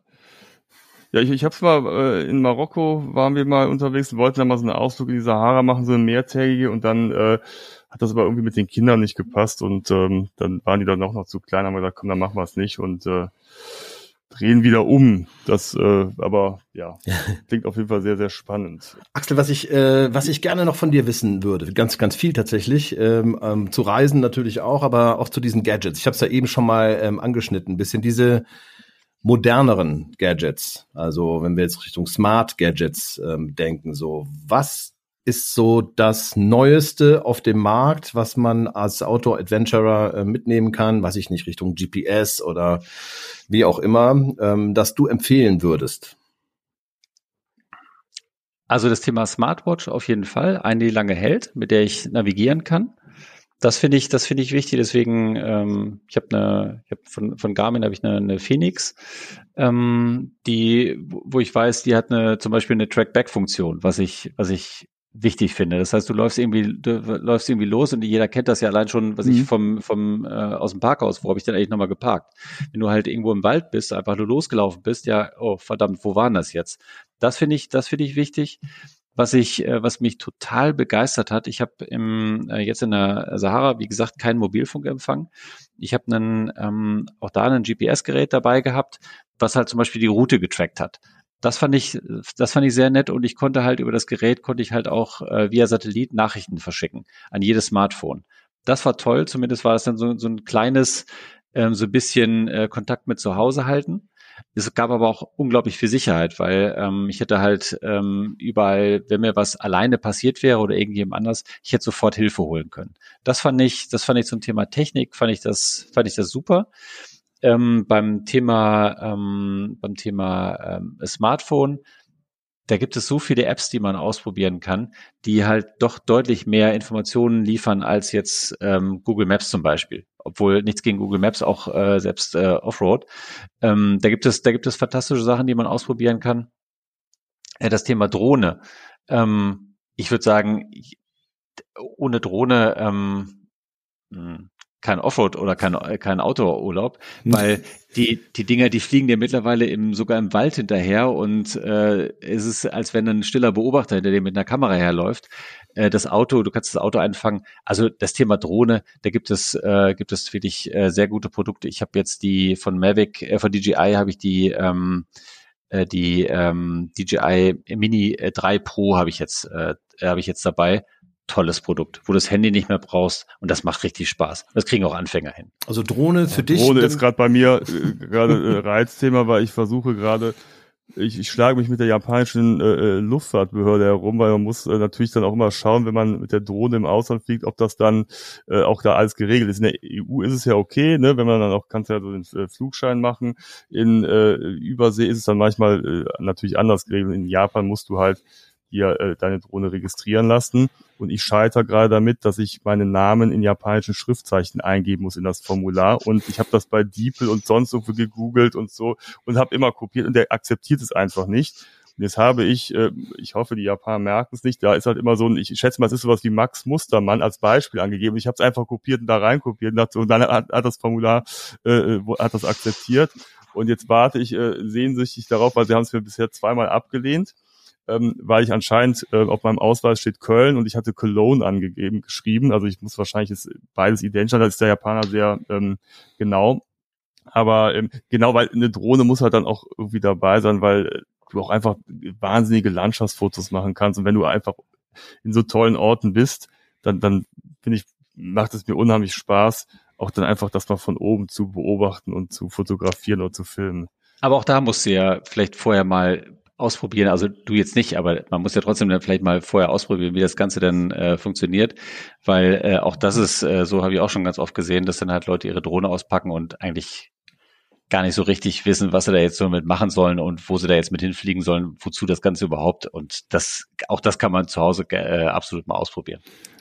Ja, ich, ich hab's mal, äh, in Marokko waren wir mal unterwegs, wollten dann mal so einen Ausflug in die Sahara machen, so eine mehrtägige und dann äh, hat das aber irgendwie mit den Kindern nicht gepasst und ähm, dann waren die dann auch noch zu klein, haben wir gesagt, komm, dann machen wir es nicht und äh, drehen wieder um. Das, äh, aber ja, klingt auf jeden Fall sehr, sehr spannend. Axel, was ich, äh, was ich gerne noch von dir wissen würde, ganz, ganz viel tatsächlich, ähm, ähm, zu Reisen natürlich auch, aber auch zu diesen Gadgets. Ich habe es ja eben schon mal ähm, angeschnitten, ein bisschen diese moderneren Gadgets. Also wenn wir jetzt Richtung Smart Gadgets ähm, denken, so was ist so das Neueste auf dem Markt, was man als Outdoor-Adventurer äh, mitnehmen kann, weiß ich nicht, Richtung GPS oder wie auch immer, ähm, dass du empfehlen würdest? Also das Thema Smartwatch auf jeden Fall, eine, die lange hält, mit der ich navigieren kann. Das finde ich, das finde ich wichtig. Deswegen, ähm, ich habe eine, ich habe von, von Garmin habe ich eine, eine Phoenix, ähm, die, wo ich weiß, die hat eine zum Beispiel eine Trackback-Funktion, was ich, was ich wichtig finde. Das heißt, du läufst irgendwie, du läufst irgendwie los und jeder kennt das ja allein schon, was mhm. ich vom, vom äh, aus dem Parkhaus, wo habe ich denn eigentlich nochmal geparkt? Wenn du halt irgendwo im Wald bist, einfach nur losgelaufen bist, ja, oh verdammt, wo waren das jetzt? Das finde ich, das finde ich wichtig. Was ich, äh, was mich total begeistert hat, ich habe im äh, jetzt in der Sahara, wie gesagt, keinen Mobilfunkempfang. Ich habe einen ähm, auch da ein GPS-Gerät dabei gehabt, was halt zum Beispiel die Route getrackt hat das fand ich, das fand ich sehr nett und ich konnte halt über das Gerät konnte ich halt auch äh, via Satellit Nachrichten verschicken an jedes Smartphone. Das war toll, zumindest war das dann so, so ein kleines, ähm, so ein bisschen äh, Kontakt mit zu Hause halten. Es gab aber auch unglaublich viel Sicherheit, weil ähm, ich hätte halt ähm, überall, wenn mir was alleine passiert wäre oder irgendjemand anders, ich hätte sofort Hilfe holen können. Das fand ich, das fand ich zum Thema Technik, fand ich das, fand ich das super ähm, beim Thema, ähm, beim Thema ähm, Smartphone da gibt es so viele Apps, die man ausprobieren kann, die halt doch deutlich mehr Informationen liefern als jetzt ähm, Google Maps zum Beispiel. Obwohl nichts gegen Google Maps, auch äh, selbst äh, Offroad. Ähm, da gibt es, da gibt es fantastische Sachen, die man ausprobieren kann. Äh, das Thema Drohne. Ähm, ich würde sagen, ohne Drohne ähm, hm, kein Offroad oder kein, kein Outdoor-Urlaub, hm. weil die, die Dinger, die fliegen dir mittlerweile im, sogar im Wald hinterher und äh, es ist, als wenn ein stiller Beobachter hinter dir mit einer Kamera herläuft. Äh, das Auto, du kannst das Auto einfangen. Also das Thema Drohne, da gibt es, äh, gibt es wirklich äh, sehr gute Produkte. Ich habe jetzt die von Mavic, äh, von DJI habe ich die ähm, äh, die ähm, DJI Mini 3 Pro habe ich jetzt äh, habe ich jetzt dabei tolles Produkt, wo du das Handy nicht mehr brauchst und das macht richtig Spaß. Das kriegen auch Anfänger hin. Also Drohne für ja, dich. Drohne ist gerade bei mir äh, gerade äh, Reizthema, weil ich versuche gerade ich, ich schlage mich mit der japanischen äh, äh, Luftfahrtbehörde herum, weil man muss äh, natürlich dann auch immer schauen, wenn man mit der Drohne im Ausland fliegt, ob das dann äh, auch da alles geregelt ist. In der EU ist es ja okay, ne, wenn man dann auch kannst ja so den äh, Flugschein machen. In äh, Übersee ist es dann manchmal äh, natürlich anders geregelt. In Japan musst du halt hier äh, deine Drohne registrieren lassen. Und ich scheitere gerade damit, dass ich meinen Namen in japanischen Schriftzeichen eingeben muss in das Formular. Und ich habe das bei DeepL und sonst irgendwo gegoogelt und so und habe immer kopiert und der akzeptiert es einfach nicht. Und jetzt habe ich, äh, ich hoffe, die Japaner merken es nicht, da ist halt immer so ein, ich schätze mal, es ist sowas wie Max Mustermann als Beispiel angegeben. Ich habe es einfach kopiert und da rein kopiert und, dachte, und dann hat, hat das Formular, äh, äh hat das akzeptiert. Und jetzt warte ich äh, sehnsüchtig darauf, weil sie haben es mir bisher zweimal abgelehnt ähm, weil ich anscheinend äh, auf meinem Ausweis steht Köln und ich hatte Cologne angegeben, geschrieben. Also ich muss wahrscheinlich ist beides identisch, da ist der Japaner sehr ähm, genau. Aber ähm, genau, weil eine Drohne muss halt dann auch irgendwie dabei sein, weil du auch einfach wahnsinnige Landschaftsfotos machen kannst. Und wenn du einfach in so tollen Orten bist, dann, dann finde ich, macht es mir unheimlich Spaß, auch dann einfach das mal von oben zu beobachten und zu fotografieren oder zu filmen. Aber auch da musst du ja vielleicht vorher mal ausprobieren. Also du jetzt nicht, aber man muss ja trotzdem dann vielleicht mal vorher ausprobieren, wie das Ganze dann äh, funktioniert, weil äh, auch das ist, äh, so habe ich auch schon ganz oft gesehen, dass dann halt Leute ihre Drohne auspacken und eigentlich gar nicht so richtig wissen, was sie da jetzt so mit machen sollen und wo sie da jetzt mit hinfliegen sollen, wozu das Ganze überhaupt. Und das, auch das kann man zu Hause äh, absolut mal ausprobieren.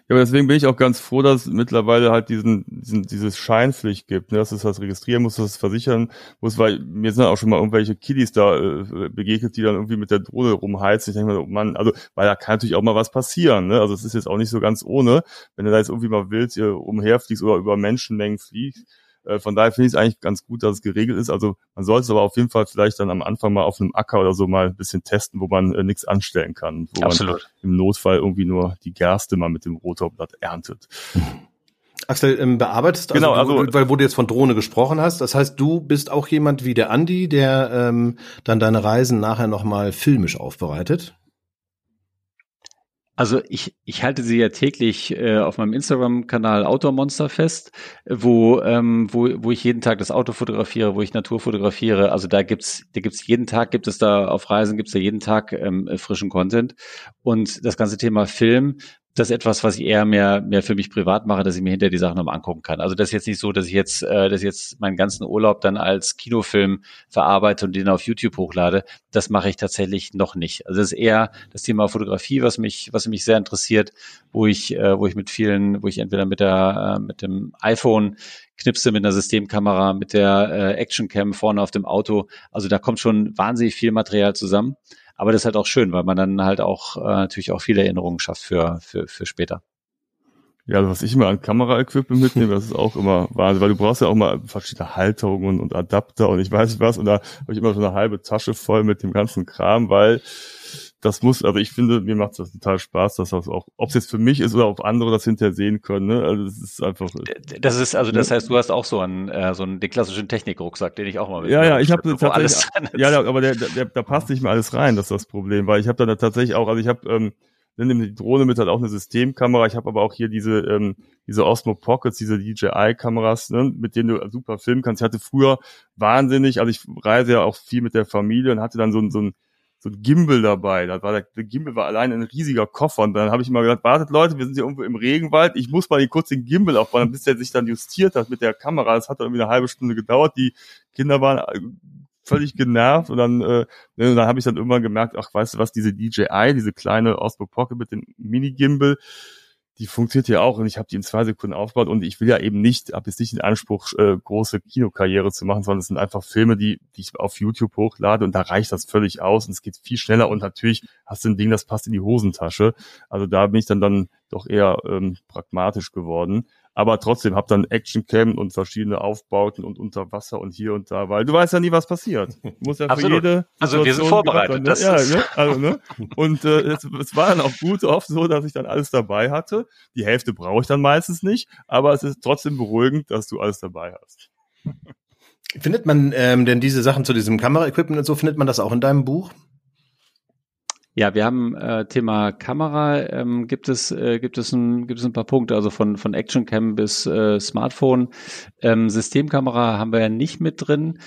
Ja, aber deswegen bin ich auch ganz froh, dass es mittlerweile halt diesen, diesen dieses Scheinpflicht gibt, ne? dass es das registrieren muss, dass es versichern muss, weil mir sind auch schon mal irgendwelche Kiddies da äh, begegnet, die dann irgendwie mit der Drohne rumheizen. Ich denke mal, oh Mann, also, weil da kann natürlich auch mal was passieren, ne? Also es ist jetzt auch nicht so ganz ohne, wenn du da jetzt irgendwie mal wild hier umherfliegst oder über Menschenmengen fliegst äh, von daher finde ich es eigentlich ganz gut, dass es geregelt ist. Also man sollte es aber auf jeden Fall vielleicht dann am Anfang mal auf einem Acker oder so mal ein bisschen testen, wo man äh, nichts anstellen kann. Wo Absolut. man im Notfall irgendwie nur die Gerste mal mit dem Rotorblatt erntet. Axel, ähm, bearbeitest genau, also, also, weil wo du jetzt von Drohne gesprochen hast, das heißt, du bist auch jemand wie der Andi, der ähm, dann deine Reisen nachher nochmal filmisch aufbereitet? Also ich, ich halte sie ja täglich äh, auf meinem Instagram-Kanal Outdoor Monster fest, wo, ähm, wo, wo ich jeden Tag das Auto fotografiere, wo ich Natur fotografiere. Also da gibt's, da gibt's jeden Tag, gibt es da auf Reisen, gibt's da jeden Tag ähm, frischen Content. Und das ganze Thema Film das ist etwas, was ich eher mehr, mehr für mich privat mache, dass ich mir hinter die Sachen nochmal angucken kann. Also das ist jetzt nicht so, dass ich jetzt, äh, dass ich jetzt meinen ganzen Urlaub dann als Kinofilm verarbeite und den auf YouTube hochlade. Das mache ich tatsächlich noch nicht. Also das ist eher das Thema Fotografie, was mich, was mich sehr interessiert, wo ich, äh, wo ich mit vielen, wo ich entweder mit der, äh, mit dem iPhone knipse mit einer Systemkamera, mit der äh, Actioncam vorne auf dem Auto. Also da kommt schon wahnsinnig viel Material zusammen. Aber das ist halt auch schön, weil man dann halt auch äh, natürlich auch viele Erinnerungen schafft für, für, für später. Ja, also was ich immer an Kameraequipment mitnehme, das ist auch immer Wahnsinn, weil du brauchst ja auch mal verschiedene Halterungen und Adapter und ich weiß nicht was und da habe ich immer so eine halbe Tasche voll mit dem ganzen Kram, weil das muss, also ich finde, mir macht das total Spaß, dass das auch, ob es jetzt für mich ist oder ob andere das hinterher sehen können, ne? Also das ist einfach. Das ist, also das heißt, du hast auch so einen, äh, so einen den klassischen Technikrucksack, den ich auch mal mit. Ja, ja, ich habe tatsächlich. Alles ja, aber der, der, da passt nicht mehr alles rein, das ist das Problem, weil ich habe da tatsächlich auch, also ich habe ähm, nehme die Drohne mit halt auch eine Systemkamera. Ich habe aber auch hier diese ähm, diese Osmo Pockets, diese DJI-Kameras, ne, mit denen du super filmen kannst. Ich hatte früher wahnsinnig, also ich reise ja auch viel mit der Familie und hatte dann so ein so ein so ein Gimbal dabei. Da war der, der Gimbal war allein ein riesiger Koffer. Und dann habe ich mal gesagt, wartet Leute, wir sind hier irgendwo im Regenwald. Ich muss mal hier kurz den Gimbal aufbauen, bis der sich dann justiert hat mit der Kamera. Das hat dann irgendwie eine halbe Stunde gedauert. Die Kinder waren völlig genervt und dann, äh, ne, dann habe ich dann irgendwann gemerkt, ach, weißt du was, diese DJI, diese kleine Osmo Pocket mit dem Mini-Gimbal, die funktioniert ja auch und ich habe die in zwei Sekunden aufgebaut und ich will ja eben nicht, habe jetzt nicht den Anspruch, äh, große Kinokarriere zu machen, sondern es sind einfach Filme, die, die ich auf YouTube hochlade und da reicht das völlig aus und es geht viel schneller und natürlich hast du ein Ding, das passt in die Hosentasche. Also da bin ich dann dann doch eher ähm, pragmatisch geworden aber trotzdem hab dann Action Cam und verschiedene Aufbauten und unter Wasser und hier und da, weil du weißt ja nie, was passiert. Du musst ja Absolut. für jede also wir sind vorbereitet. Das ja, ne? Also, ne? Und äh, es, es war dann auch gut oft so, dass ich dann alles dabei hatte. Die Hälfte brauche ich dann meistens nicht, aber es ist trotzdem beruhigend, dass du alles dabei hast. Findet man ähm, denn diese Sachen zu diesem Kameraequipment und so, findet man das auch in deinem Buch? Ja, wir haben äh, Thema Kamera, ähm, gibt es äh, gibt es ein gibt es ein paar Punkte, also von von Actioncam bis äh, Smartphone. Ähm, Systemkamera haben wir ja nicht mit drin.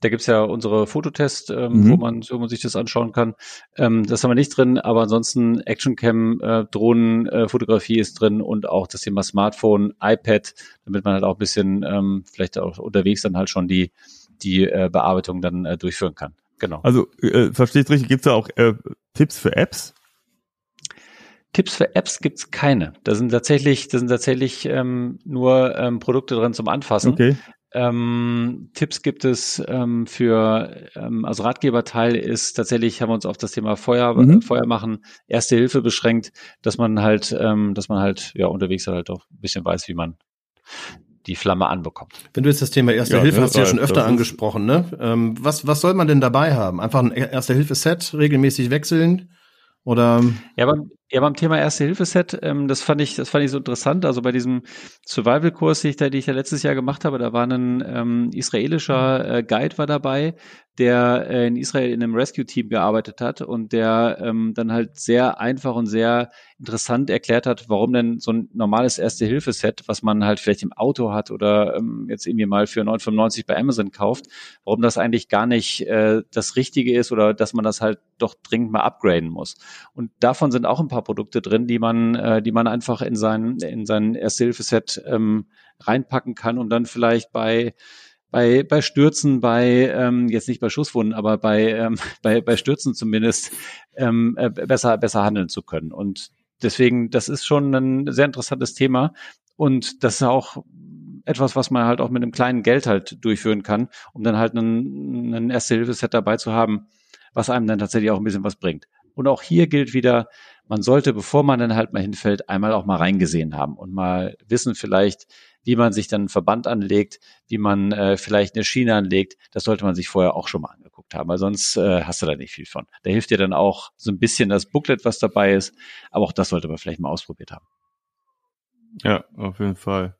Da gibt's ja unsere Fototest, ähm, mhm. wo man wo man sich das anschauen kann. Ähm, das haben wir nicht drin, aber ansonsten Actioncam, äh, Drohnenfotografie äh, ist drin und auch das Thema Smartphone, iPad, damit man halt auch ein bisschen ähm, vielleicht auch unterwegs dann halt schon die die äh, Bearbeitung dann äh, durchführen kann. Genau. Also äh, versteht richtig, gibt's da auch äh, Tipps für Apps? Tipps für Apps gibt's keine. Da sind tatsächlich, da sind tatsächlich ähm, nur ähm, Produkte drin zum Anfassen. Okay. Ähm, Tipps gibt es ähm, für, ähm, also Ratgeberteil ist tatsächlich, haben wir uns auf das Thema Feuer, mhm. äh, Feuer machen, Erste Hilfe beschränkt, dass man halt, ähm, dass man halt ja unterwegs halt auch ein bisschen weiß, wie man die Flamme anbekommt. Wenn du jetzt das Thema Erste ja, Hilfe hast du ja schon öfter angesprochen, ne? Ähm, was, was soll man denn dabei haben? Einfach ein Erste-Hilfe-Set, regelmäßig wechseln? Oder? Ja, beim, ja, beim Thema Erste-Hilfe-Set, ähm, das fand ich, das fand ich so interessant. Also bei diesem Survival-Kurs, den ich da, den ich da letztes Jahr gemacht habe, da war ein ähm, israelischer äh, Guide war dabei, der äh, in Israel in einem Rescue-Team gearbeitet hat und der ähm, dann halt sehr einfach und sehr interessant erklärt hat, warum denn so ein normales Erste-Hilfe-Set, was man halt vielleicht im Auto hat oder ähm, jetzt irgendwie mal für 9,95 bei Amazon kauft, warum das eigentlich gar nicht äh, das Richtige ist oder dass man das halt doch dringend mal upgraden muss. Und davon sind auch ein paar Produkte drin, die man, äh, die man einfach in sein, in sein Erste-Hilfe-Set ähm, reinpacken kann und dann vielleicht bei bei, bei Stürzen, bei ähm, jetzt nicht bei Schusswunden, aber bei, ähm, bei, bei Stürzen zumindest ähm, äh, besser, besser handeln zu können. Und deswegen, das ist schon ein sehr interessantes Thema. Und das ist auch etwas, was man halt auch mit einem kleinen Geld halt durchführen kann, um dann halt einen, einen Erste-Hilfe-Set dabei zu haben, was einem dann tatsächlich auch ein bisschen was bringt. Und auch hier gilt wieder, man sollte, bevor man dann halt mal hinfällt, einmal auch mal reingesehen haben und mal wissen vielleicht, wie man sich dann einen Verband anlegt, wie man äh, vielleicht eine Schiene anlegt, das sollte man sich vorher auch schon mal angeguckt haben, weil sonst äh, hast du da nicht viel von. Da hilft dir dann auch so ein bisschen das Booklet, was dabei ist, aber auch das sollte man vielleicht mal ausprobiert haben. Ja, auf jeden Fall.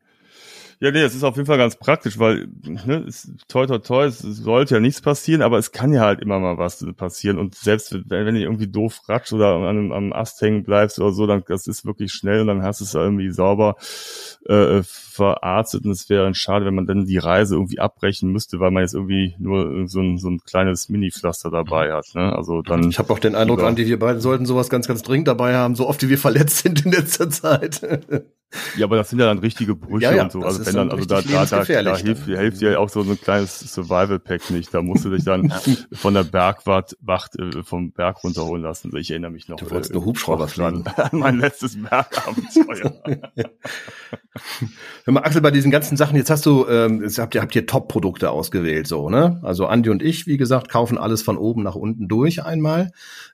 Ja, nee, es ist auf jeden Fall ganz praktisch, weil ne, es, toi toi toi, es sollte ja nichts passieren, aber es kann ja halt immer mal was passieren. Und selbst wenn, wenn du irgendwie doof ratsch oder an einem, am Ast hängen bleibst oder so, dann das ist wirklich schnell und dann hast du es irgendwie sauber äh, verarztet. Und es wäre dann schade, wenn man dann die Reise irgendwie abbrechen müsste, weil man jetzt irgendwie nur so ein, so ein kleines Mini-Pflaster dabei hat. Ne? Also dann. Ich habe auch den Eindruck, Andi, wir beide sollten sowas ganz, ganz dringend dabei haben, so oft wie wir verletzt sind in letzter Zeit. Ja, aber das sind ja dann richtige Brüche ja, ja, und so. Also wenn dann, also da, da, da, da hilft, hilft dir auch so ein kleines Survival-Pack nicht. Da musst du dich dann von der Bergwacht Wacht, äh, vom Berg runterholen lassen. Also ich erinnere mich noch. Du wolltest äh, eine Hubschrauber fliegen. An mein letztes Bergabenteuer. Hör mal, Axel, bei diesen ganzen Sachen, jetzt hast du, ähm, jetzt habt ihr, habt ihr Top-Produkte ausgewählt, so, ne? Also Andi und ich, wie gesagt, kaufen alles von oben nach unten durch einmal.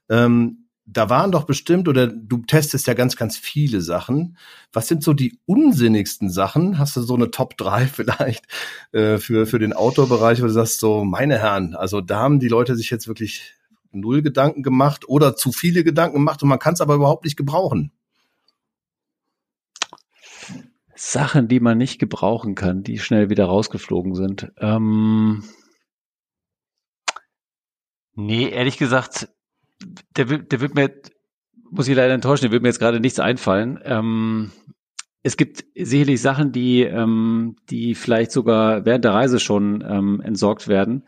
Ähm, da waren doch bestimmt, oder du testest ja ganz, ganz viele Sachen. Was sind so die unsinnigsten Sachen? Hast du so eine Top 3 vielleicht äh, für, für den Outdoor-Bereich, wo du sagst, so, meine Herren, also da haben die Leute sich jetzt wirklich null Gedanken gemacht oder zu viele Gedanken gemacht und man kann es aber überhaupt nicht gebrauchen. Sachen, die man nicht gebrauchen kann, die schnell wieder rausgeflogen sind. Ähm nee, ehrlich gesagt, der, der wird mir, muss ich leider enttäuschen, der wird mir jetzt gerade nichts einfallen. Ähm, es gibt sicherlich Sachen, die, ähm, die vielleicht sogar während der Reise schon ähm, entsorgt werden.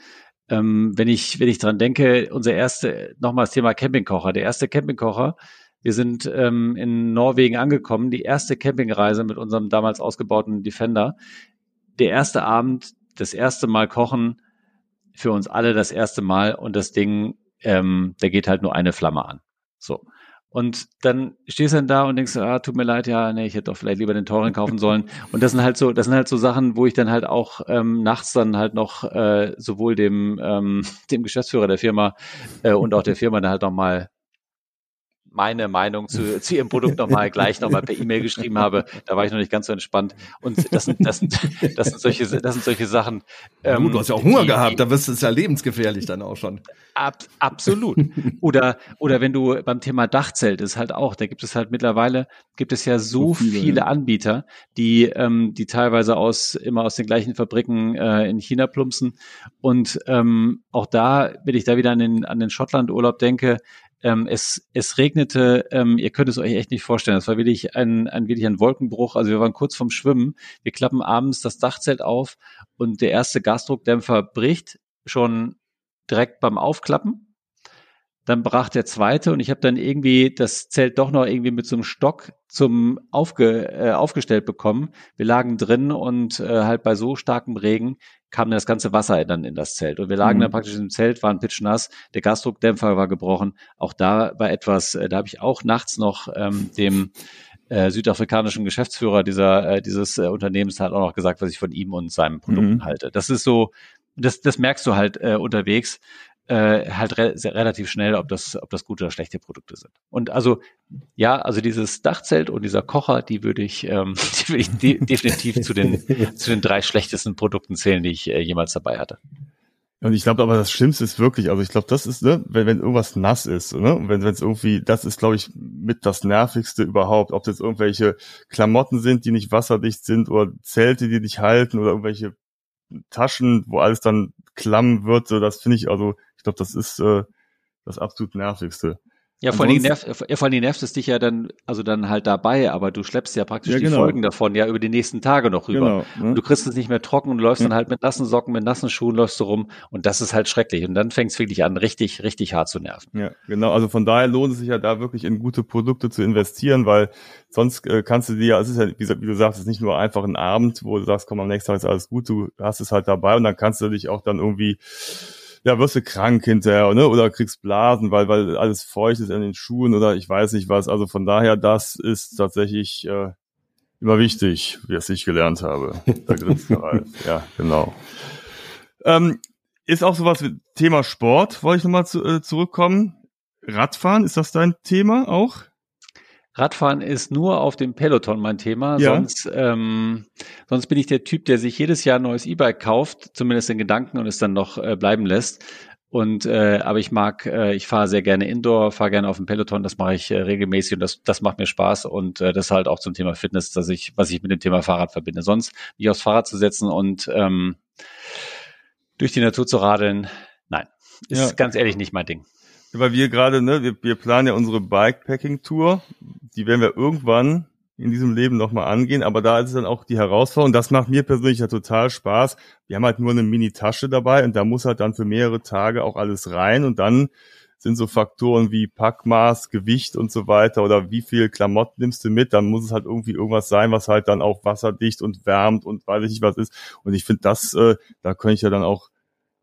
Ähm, wenn ich, wenn ich dran denke, unser erste, nochmal das Thema Campingkocher. Der erste Campingkocher, wir sind ähm, in Norwegen angekommen, die erste Campingreise mit unserem damals ausgebauten Defender. Der erste Abend, das erste Mal kochen, für uns alle das erste Mal und das Ding, ähm, da geht halt nur eine Flamme an. So. Und dann stehst du dann da und denkst, ah, tut mir leid, ja, nee, ich hätte doch vielleicht lieber den teuren kaufen sollen. Und das sind halt so, das sind halt so Sachen, wo ich dann halt auch ähm, nachts dann halt noch äh, sowohl dem ähm, dem Geschäftsführer der Firma äh, und auch der Firma dann halt nochmal meine Meinung zu, zu ihrem Produkt nochmal gleich nochmal per E-Mail geschrieben habe. Da war ich noch nicht ganz so entspannt. Und das sind, das sind, das sind solche, das sind solche Sachen. Ähm, du hast ja auch Hunger die, gehabt, da wirst du es ja lebensgefährlich dann auch schon. Ab, absolut. Oder, oder wenn du beim Thema Dachzelt ist halt auch, da gibt es halt mittlerweile, gibt es ja so, so viele, viele. Anbieter, die, ähm, die teilweise aus, immer aus den gleichen Fabriken äh, in China plumpsen. Und ähm, auch da, wenn ich da wieder an den, an den Schottland-Urlaub denke, ähm, es, es regnete, ähm, ihr könnt es euch echt nicht vorstellen. Das war wirklich ein, ein, wirklich ein Wolkenbruch. Also wir waren kurz vorm Schwimmen. Wir klappen abends das Dachzelt auf und der erste Gasdruckdämpfer bricht schon direkt beim Aufklappen. Dann brach der zweite und ich habe dann irgendwie das Zelt doch noch irgendwie mit so einem Stock zum aufge, äh, aufgestellt bekommen. Wir lagen drin und äh, halt bei so starkem Regen kam das ganze Wasser dann in das Zelt. Und wir lagen mhm. dann praktisch im Zelt, waren pitschnass, der Gasdruckdämpfer war gebrochen. Auch da war etwas, äh, da habe ich auch nachts noch ähm, dem äh, südafrikanischen Geschäftsführer dieser, äh, dieses äh, Unternehmens halt auch noch gesagt, was ich von ihm und seinem Produkt mhm. halte. Das ist so, das, das merkst du halt äh, unterwegs, äh, halt re relativ schnell, ob das, ob das gute oder schlechte Produkte sind. Und also, ja, also dieses Dachzelt und dieser Kocher, die würde ich, ähm, die würde ich de definitiv zu den, zu den drei schlechtesten Produkten zählen, die ich äh, jemals dabei hatte. Und ich glaube aber, das Schlimmste ist wirklich, also ich glaube, das ist, ne, wenn, wenn irgendwas nass ist, ne, wenn es irgendwie, das ist, glaube ich, mit das Nervigste überhaupt, ob das irgendwelche Klamotten sind, die nicht wasserdicht sind oder Zelte, die nicht halten oder irgendwelche Taschen, wo alles dann klamm wird, so das finde ich, also ich glaube, das ist äh, das absolut nervigste. Ja, vor allem, nervt, ja, vor allem nervt es dich ja dann, also dann halt dabei, aber du schleppst ja praktisch ja, genau. die Folgen davon ja über die nächsten Tage noch rüber. Genau, ne? du kriegst es nicht mehr trocken und läufst ja. dann halt mit nassen Socken, mit nassen Schuhen läufst du rum und das ist halt schrecklich. Und dann fängst es wirklich an, richtig, richtig hart zu nerven. Ja, genau. Also von daher lohnt es sich ja da wirklich in gute Produkte zu investieren, weil sonst äh, kannst du dir, es ist ja, wie, wie du sagst, es ist nicht nur einfach ein Abend, wo du sagst, komm, am nächsten Tag ist alles gut, du hast es halt dabei und dann kannst du dich auch dann irgendwie ja, wirst du krank hinterher, ne? Oder kriegst Blasen, weil, weil alles feucht ist an den Schuhen oder ich weiß nicht was. Also von daher, das ist tatsächlich äh, immer wichtig, wie es ich gelernt habe. Da grinst Ralf. Ja, genau. Ähm, ist auch sowas wie Thema Sport, wollte ich nochmal zu, äh, zurückkommen. Radfahren, ist das dein Thema auch? Radfahren ist nur auf dem Peloton mein Thema. Ja. Sonst, ähm, sonst bin ich der Typ, der sich jedes Jahr ein neues E-Bike kauft, zumindest in Gedanken und es dann noch äh, bleiben lässt. Und äh, aber ich mag, äh, ich fahre sehr gerne Indoor, fahre gerne auf dem Peloton, das mache ich äh, regelmäßig und das, das macht mir Spaß und äh, das halt auch zum Thema Fitness, dass ich, was ich mit dem Thema Fahrrad verbinde. Sonst mich aufs Fahrrad zu setzen und ähm, durch die Natur zu radeln, nein, ist ja. ganz ehrlich nicht mein Ding. Weil wir gerade, ne, wir, wir planen ja unsere Bikepacking-Tour die werden wir irgendwann in diesem Leben nochmal angehen, aber da ist es dann auch die Herausforderung. Das macht mir persönlich ja total Spaß. Wir haben halt nur eine Mini-Tasche dabei und da muss halt dann für mehrere Tage auch alles rein und dann sind so Faktoren wie Packmaß, Gewicht und so weiter oder wie viel Klamotten nimmst du mit, dann muss es halt irgendwie irgendwas sein, was halt dann auch wasserdicht und wärmt und weiß ich nicht was ist. Und ich finde das, äh, da könnte ich ja dann auch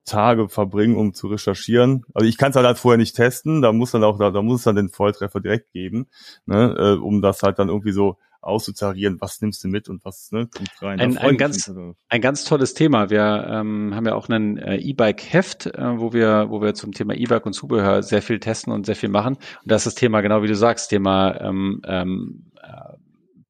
Tage verbringen, um zu recherchieren. Also ich kann es halt, halt vorher nicht testen, da muss dann auch, da, da muss es dann den Volltreffer direkt geben, ne, äh, um das halt dann irgendwie so auszutarieren, was nimmst du mit und was ne, kommt rein. Ein, ein, ganz, ein ganz tolles Thema. Wir ähm, haben ja auch ein äh, E-Bike-Heft, äh, wo wir, wo wir zum Thema E-Bike und Zubehör sehr viel testen und sehr viel machen. Und das ist das Thema, genau wie du sagst, Thema ähm, ähm, äh,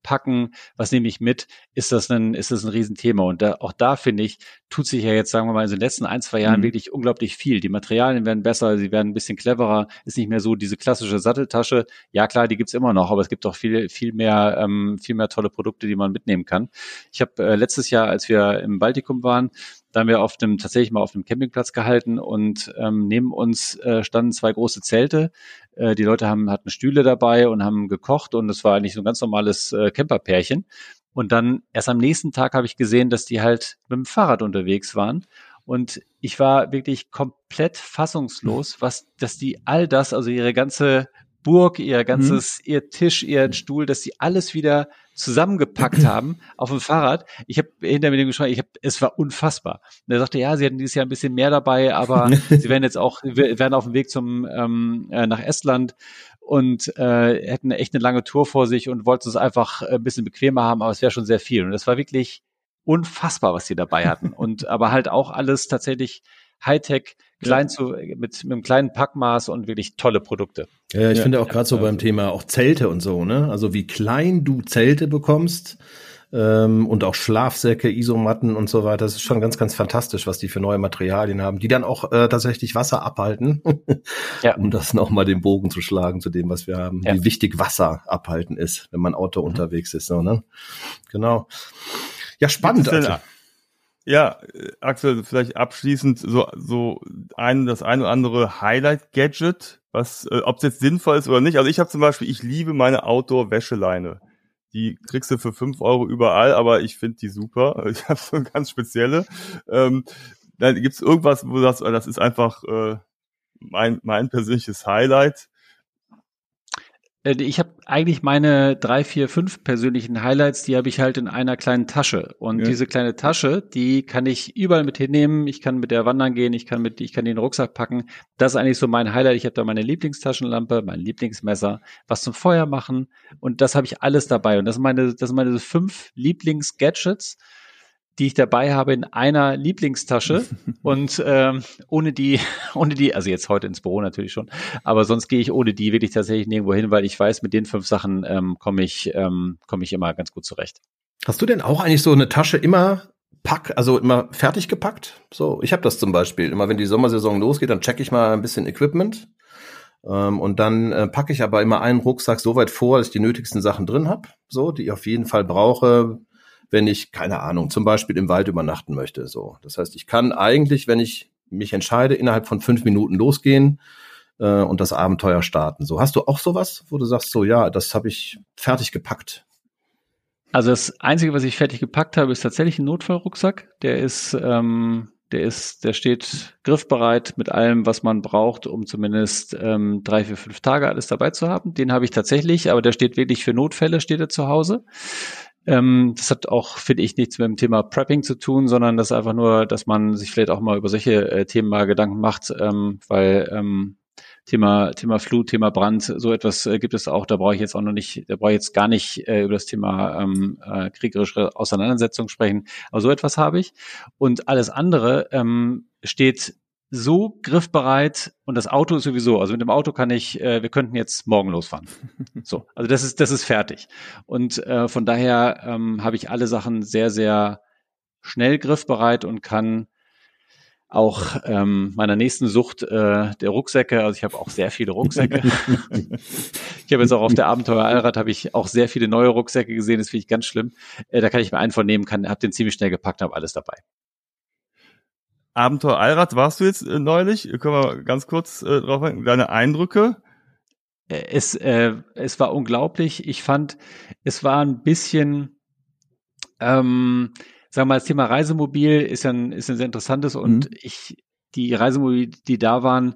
packen, was nehme ich mit, ist das ein, ist das ein Riesenthema. Und da, auch da finde ich, tut sich ja jetzt, sagen wir mal, in den letzten ein, zwei Jahren mhm. wirklich unglaublich viel. Die Materialien werden besser, sie werden ein bisschen cleverer, ist nicht mehr so diese klassische Satteltasche. Ja, klar, die gibt's immer noch, aber es gibt auch viel, viel mehr, ähm, viel mehr tolle Produkte, die man mitnehmen kann. Ich habe äh, letztes Jahr, als wir im Baltikum waren, da haben wir auf dem tatsächlich mal auf dem Campingplatz gehalten und ähm, neben uns äh, standen zwei große Zelte. Äh, die Leute haben hatten Stühle dabei und haben gekocht und es war eigentlich so ein ganz normales äh, Camperpärchen. Und dann erst am nächsten Tag habe ich gesehen, dass die halt mit dem Fahrrad unterwegs waren. Und ich war wirklich komplett fassungslos, was, dass die all das, also ihre ganze Burg, ihr ganzes, mhm. ihr Tisch, ihr Stuhl, dass sie alles wieder zusammengepackt haben auf dem Fahrrad. Ich habe hinter mir dem gesprochen, ich habe, es war unfassbar. Und er sagte, ja, sie hatten dieses Jahr ein bisschen mehr dabei, aber sie werden jetzt auch, werden auf dem Weg zum ähm, äh, nach Estland und äh, hätten echt eine lange Tour vor sich und wollten es einfach ein bisschen bequemer haben, aber es wäre schon sehr viel. Und das war wirklich unfassbar, was sie dabei hatten. Und aber halt auch alles tatsächlich Hightech, klein ja. zu, mit, mit einem kleinen Packmaß und wirklich tolle Produkte. Ja, ich ja. finde auch gerade so beim Thema auch Zelte und so, ne? Also wie klein du Zelte bekommst ähm, und auch Schlafsäcke, Isomatten und so weiter. Das ist schon ganz, ganz fantastisch, was die für neue Materialien haben, die dann auch äh, tatsächlich Wasser abhalten, ja. um das nochmal den Bogen zu schlagen zu dem, was wir haben. Ja. Wie wichtig Wasser abhalten ist, wenn man Auto mhm. unterwegs ist. So, ne? Genau. Ja, spannend. Also. Ja, Axel, vielleicht abschließend so, so ein, das ein oder andere Highlight-Gadget, was, äh, ob es jetzt sinnvoll ist oder nicht. Also ich habe zum Beispiel, ich liebe meine Outdoor-Wäscheleine. Die kriegst du für fünf Euro überall, aber ich finde die super. Ich habe so eine ganz spezielle. Ähm, dann gibt's irgendwas, wo du sagst, das ist einfach äh, mein, mein persönliches Highlight. Äh, ich habe eigentlich meine drei, vier, fünf persönlichen Highlights, die habe ich halt in einer kleinen Tasche. Und ja. diese kleine Tasche, die kann ich überall mit hinnehmen. Ich kann mit der wandern gehen, ich kann mit, ich kann den Rucksack packen. Das ist eigentlich so mein Highlight. Ich habe da meine Lieblingstaschenlampe, mein Lieblingsmesser, was zum Feuer machen. Und das habe ich alles dabei. Und das sind meine, das sind meine fünf Lieblingsgadgets die ich dabei habe in einer Lieblingstasche und ähm, ohne die, ohne die, also jetzt heute ins Büro natürlich schon, aber sonst gehe ich ohne die wirklich tatsächlich nirgendwo hin, weil ich weiß, mit den fünf Sachen ähm, komme ich, ähm, komme ich immer ganz gut zurecht. Hast du denn auch eigentlich so eine Tasche immer pack, also immer fertig gepackt? So, ich habe das zum Beispiel. Immer wenn die Sommersaison losgeht, dann checke ich mal ein bisschen Equipment. Ähm, und dann äh, packe ich aber immer einen Rucksack so weit vor, dass ich die nötigsten Sachen drin habe, so, die ich auf jeden Fall brauche, wenn ich, keine Ahnung, zum Beispiel im Wald übernachten möchte. So. Das heißt, ich kann eigentlich, wenn ich mich entscheide, innerhalb von fünf Minuten losgehen äh, und das Abenteuer starten. So, hast du auch sowas, wo du sagst, so ja, das habe ich fertig gepackt? Also das Einzige, was ich fertig gepackt habe, ist tatsächlich ein Notfallrucksack. Der ist, ähm, der ist, der steht griffbereit mit allem, was man braucht, um zumindest ähm, drei, vier, fünf Tage alles dabei zu haben. Den habe ich tatsächlich, aber der steht wirklich für Notfälle, steht er zu Hause. Ähm, das hat auch, finde ich, nichts mit dem Thema Prepping zu tun, sondern das ist einfach nur, dass man sich vielleicht auch mal über solche äh, Themen mal Gedanken macht, ähm, weil ähm, Thema, Thema Flut, Thema Brand, so etwas äh, gibt es auch. Da brauche ich jetzt auch noch nicht, da brauche ich jetzt gar nicht äh, über das Thema ähm, äh, kriegerische Auseinandersetzung sprechen. Aber so etwas habe ich. Und alles andere ähm, steht so griffbereit und das Auto ist sowieso, also mit dem Auto kann ich, äh, wir könnten jetzt morgen losfahren. So, also das ist, das ist fertig. Und äh, von daher ähm, habe ich alle Sachen sehr, sehr schnell griffbereit und kann auch ähm, meiner nächsten Sucht äh, der Rucksäcke, also ich habe auch sehr viele Rucksäcke. ich habe jetzt auch auf der Abenteuer Allrad habe ich auch sehr viele neue Rucksäcke gesehen, das finde ich ganz schlimm. Äh, da kann ich mir einen von nehmen, kann, habe den ziemlich schnell gepackt, habe alles dabei. Abenteuer Allrad warst du jetzt äh, neulich? Können wir ganz kurz äh, drauf eingehen? Deine Eindrücke? Äh, es, äh, es war unglaublich. Ich fand, es war ein bisschen, ähm, sagen wir mal, das Thema Reisemobil ist ein, ist ein sehr interessantes und mhm. ich, die Reisemobil, die da waren,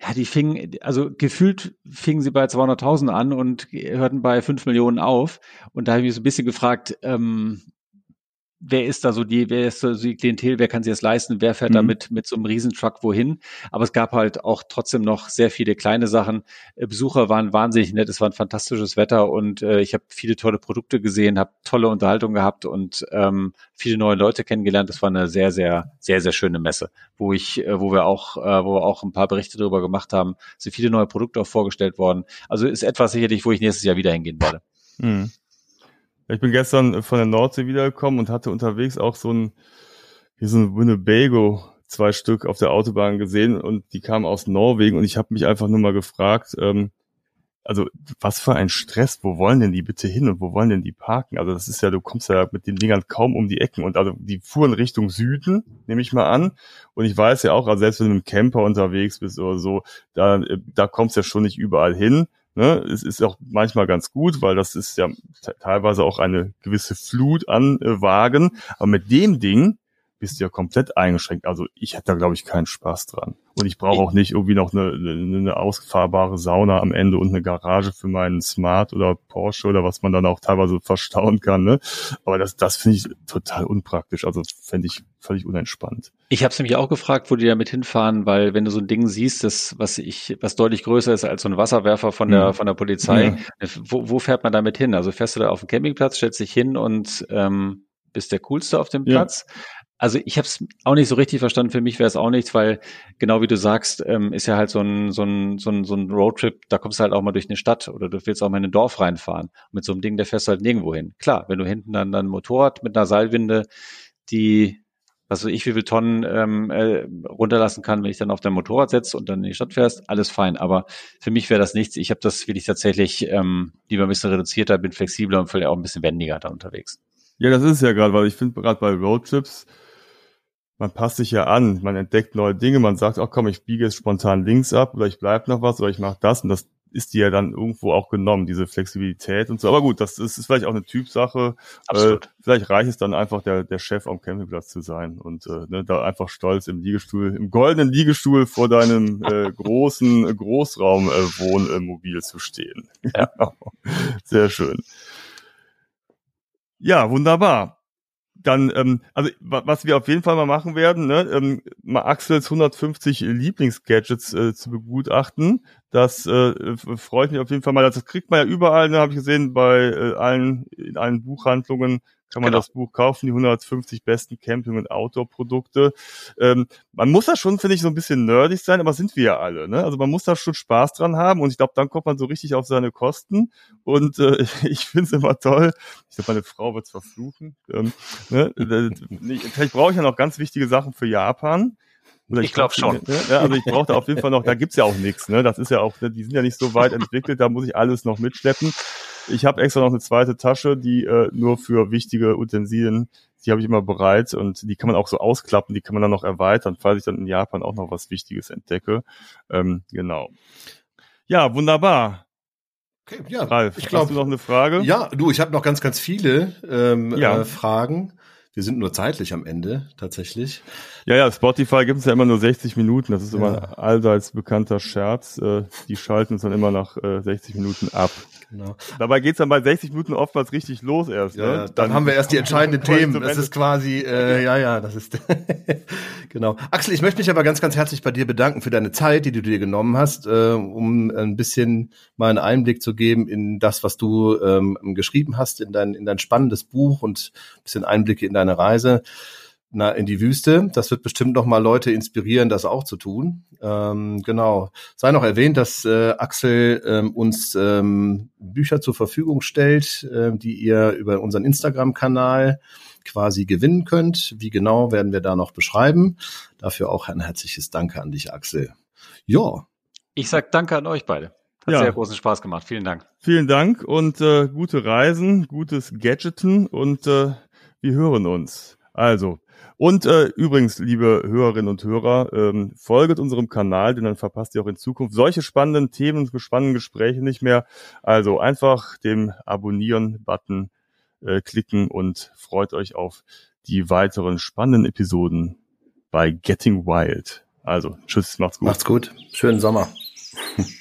ja, die fingen, also gefühlt fingen sie bei 200.000 an und hörten bei 5 Millionen auf. Und da habe ich mich so ein bisschen gefragt, ähm, wer ist da so die, wer ist so die Klientel, wer kann sich das leisten, wer fährt mhm. da mit, mit so einem Riesentruck wohin. Aber es gab halt auch trotzdem noch sehr viele kleine Sachen. Äh, Besucher waren wahnsinnig nett, es war ein fantastisches Wetter und äh, ich habe viele tolle Produkte gesehen, habe tolle Unterhaltung gehabt und ähm, viele neue Leute kennengelernt. Das war eine sehr, sehr, sehr, sehr schöne Messe, wo ich, äh, wo wir auch, äh, wo wir auch ein paar Berichte darüber gemacht haben, sind viele neue Produkte auch vorgestellt worden. Also ist etwas sicherlich, wo ich nächstes Jahr wieder hingehen werde. Mhm. Ich bin gestern von der Nordsee wiedergekommen und hatte unterwegs auch so ein, wie so ein Winnebago zwei Stück auf der Autobahn gesehen und die kamen aus Norwegen und ich habe mich einfach nur mal gefragt, ähm, also was für ein Stress, wo wollen denn die bitte hin und wo wollen denn die parken? Also das ist ja, du kommst ja mit den Dingern kaum um die Ecken und also die fuhren Richtung Süden, nehme ich mal an. Und ich weiß ja auch, also selbst wenn du mit einem Camper unterwegs bist oder so, da, da kommst du ja schon nicht überall hin. Ne? Es ist auch manchmal ganz gut, weil das ist ja teilweise auch eine gewisse Flut an äh, Wagen. Aber mit dem Ding, bist du ja komplett eingeschränkt. Also ich hätte da, glaube ich, keinen Spaß dran. Und ich brauche auch nicht irgendwie noch eine, eine ausfahrbare Sauna am Ende und eine Garage für meinen Smart oder Porsche oder was man dann auch teilweise verstauen kann. Ne? Aber das, das finde ich total unpraktisch. Also fände ich völlig unentspannt. Ich habe es nämlich auch gefragt, wo die damit hinfahren, weil wenn du so ein Ding siehst, das was ich, was deutlich größer ist als so ein Wasserwerfer von der mhm. von der Polizei, ja. wo, wo fährt man damit hin? Also fährst du da auf den Campingplatz, stellst dich hin und ähm, bist der coolste auf dem Platz. Ja. Also ich habe es auch nicht so richtig verstanden. Für mich wäre es auch nichts, weil genau wie du sagst, ähm, ist ja halt so ein, so, ein, so, ein, so ein Roadtrip, da kommst du halt auch mal durch eine Stadt oder du willst auch mal in ein Dorf reinfahren. mit so einem Ding, der fährst du halt nirgendwo hin. Klar, wenn du hinten dann, ein Motorrad mit einer Seilwinde, die, was weiß ich, wie viel Tonnen ähm, äh, runterlassen kann, wenn ich dann auf dein Motorrad setze und dann in die Stadt fährst, alles fein. Aber für mich wäre das nichts. Ich habe das wirklich tatsächlich ähm, lieber ein bisschen reduzierter, bin flexibler und vielleicht auch ein bisschen wendiger da unterwegs. Ja, das ist ja gerade, weil ich finde gerade bei Roadtrips, man passt sich ja an, man entdeckt neue Dinge, man sagt, ach komm, ich biege jetzt spontan links ab oder ich bleib noch was oder ich mache das und das ist dir ja dann irgendwo auch genommen, diese Flexibilität und so. Aber gut, das ist, ist vielleicht auch eine Typsache. Absolut. Äh, vielleicht reicht es dann einfach, der, der Chef am Campingplatz zu sein und äh, ne, da einfach stolz im Liegestuhl, im goldenen Liegestuhl vor deinem äh, großen Großraumwohnmobil äh, zu stehen. Ja. Sehr schön. Ja, wunderbar dann, ähm, also was wir auf jeden Fall mal machen werden, ne, ähm, mal Axels 150 Lieblingsgadgets äh, zu begutachten. Das äh, freut mich auf jeden Fall mal. Das kriegt man ja überall, ne, habe ich gesehen, bei äh, allen in allen Buchhandlungen kann man genau. das Buch kaufen, die 150 besten Camping- und Outdoor-Produkte. Ähm, man muss da schon, finde ich, so ein bisschen nerdig sein, aber sind wir ja alle. Ne? Also man muss da schon Spaß dran haben und ich glaube, dann kommt man so richtig auf seine Kosten und äh, ich finde es immer toll. Ich glaube, meine Frau wird es verfluchen. Ähm, ne? Vielleicht brauche ich ja noch ganz wichtige Sachen für Japan. Oder ich, ich glaube schon. Ja, also ich brauche da auf jeden Fall noch, da gibt's ja auch nichts. Ne? Das ist ja auch, ne, die sind ja nicht so weit entwickelt, da muss ich alles noch mitschleppen. Ich habe extra noch eine zweite Tasche, die äh, nur für wichtige Utensilien, die habe ich immer bereit und die kann man auch so ausklappen, die kann man dann noch erweitern, falls ich dann in Japan auch noch was Wichtiges entdecke. Ähm, genau. Ja, wunderbar. Okay, ja, Ralf, ich glaub, hast du noch eine Frage? Ja, du, ich habe noch ganz, ganz viele ähm, ja. äh, Fragen. Wir sind nur zeitlich am Ende, tatsächlich. Ja, ja, Spotify gibt es ja immer nur 60 Minuten. Das ist ja. immer allseits bekannter Scherz. Äh, die schalten uns dann immer nach 60 äh, Minuten ab. Genau. Dabei geht's dann bei 60 Minuten oftmals richtig los erst. Ja, ne? dann, dann, haben wir erst die entscheidenden Themen. Das ist quasi, äh, ja, ja, das ist genau. Axel, ich möchte mich aber ganz, ganz herzlich bei dir bedanken für deine Zeit, die du dir genommen hast, äh, um ein bisschen mal einen Einblick zu geben in das, was du ähm, geschrieben hast, in dein, in dein spannendes Buch und ein bisschen Einblicke in deine Reise na, in die Wüste. Das wird bestimmt noch mal Leute inspirieren, das auch zu tun. Ähm, genau. Sei noch erwähnt, dass äh, Axel ähm, uns ähm, Bücher zur Verfügung stellt, äh, die ihr über unseren Instagram-Kanal quasi gewinnen könnt. Wie genau werden wir da noch beschreiben. Dafür auch ein herzliches Danke an dich, Axel. Ja. Ich sag Danke an euch beide. Hat ja. sehr großen Spaß gemacht. Vielen Dank. Vielen Dank und äh, gute Reisen, gutes Gadgeten und äh, wir hören uns. Also, und äh, übrigens, liebe Hörerinnen und Hörer, ähm, folget unserem Kanal, denn dann verpasst ihr auch in Zukunft solche spannenden Themen und spannenden Gespräche nicht mehr. Also einfach dem Abonnieren-Button äh, klicken und freut euch auf die weiteren spannenden Episoden bei Getting Wild. Also, tschüss, macht's gut. Macht's gut. Schönen Sommer.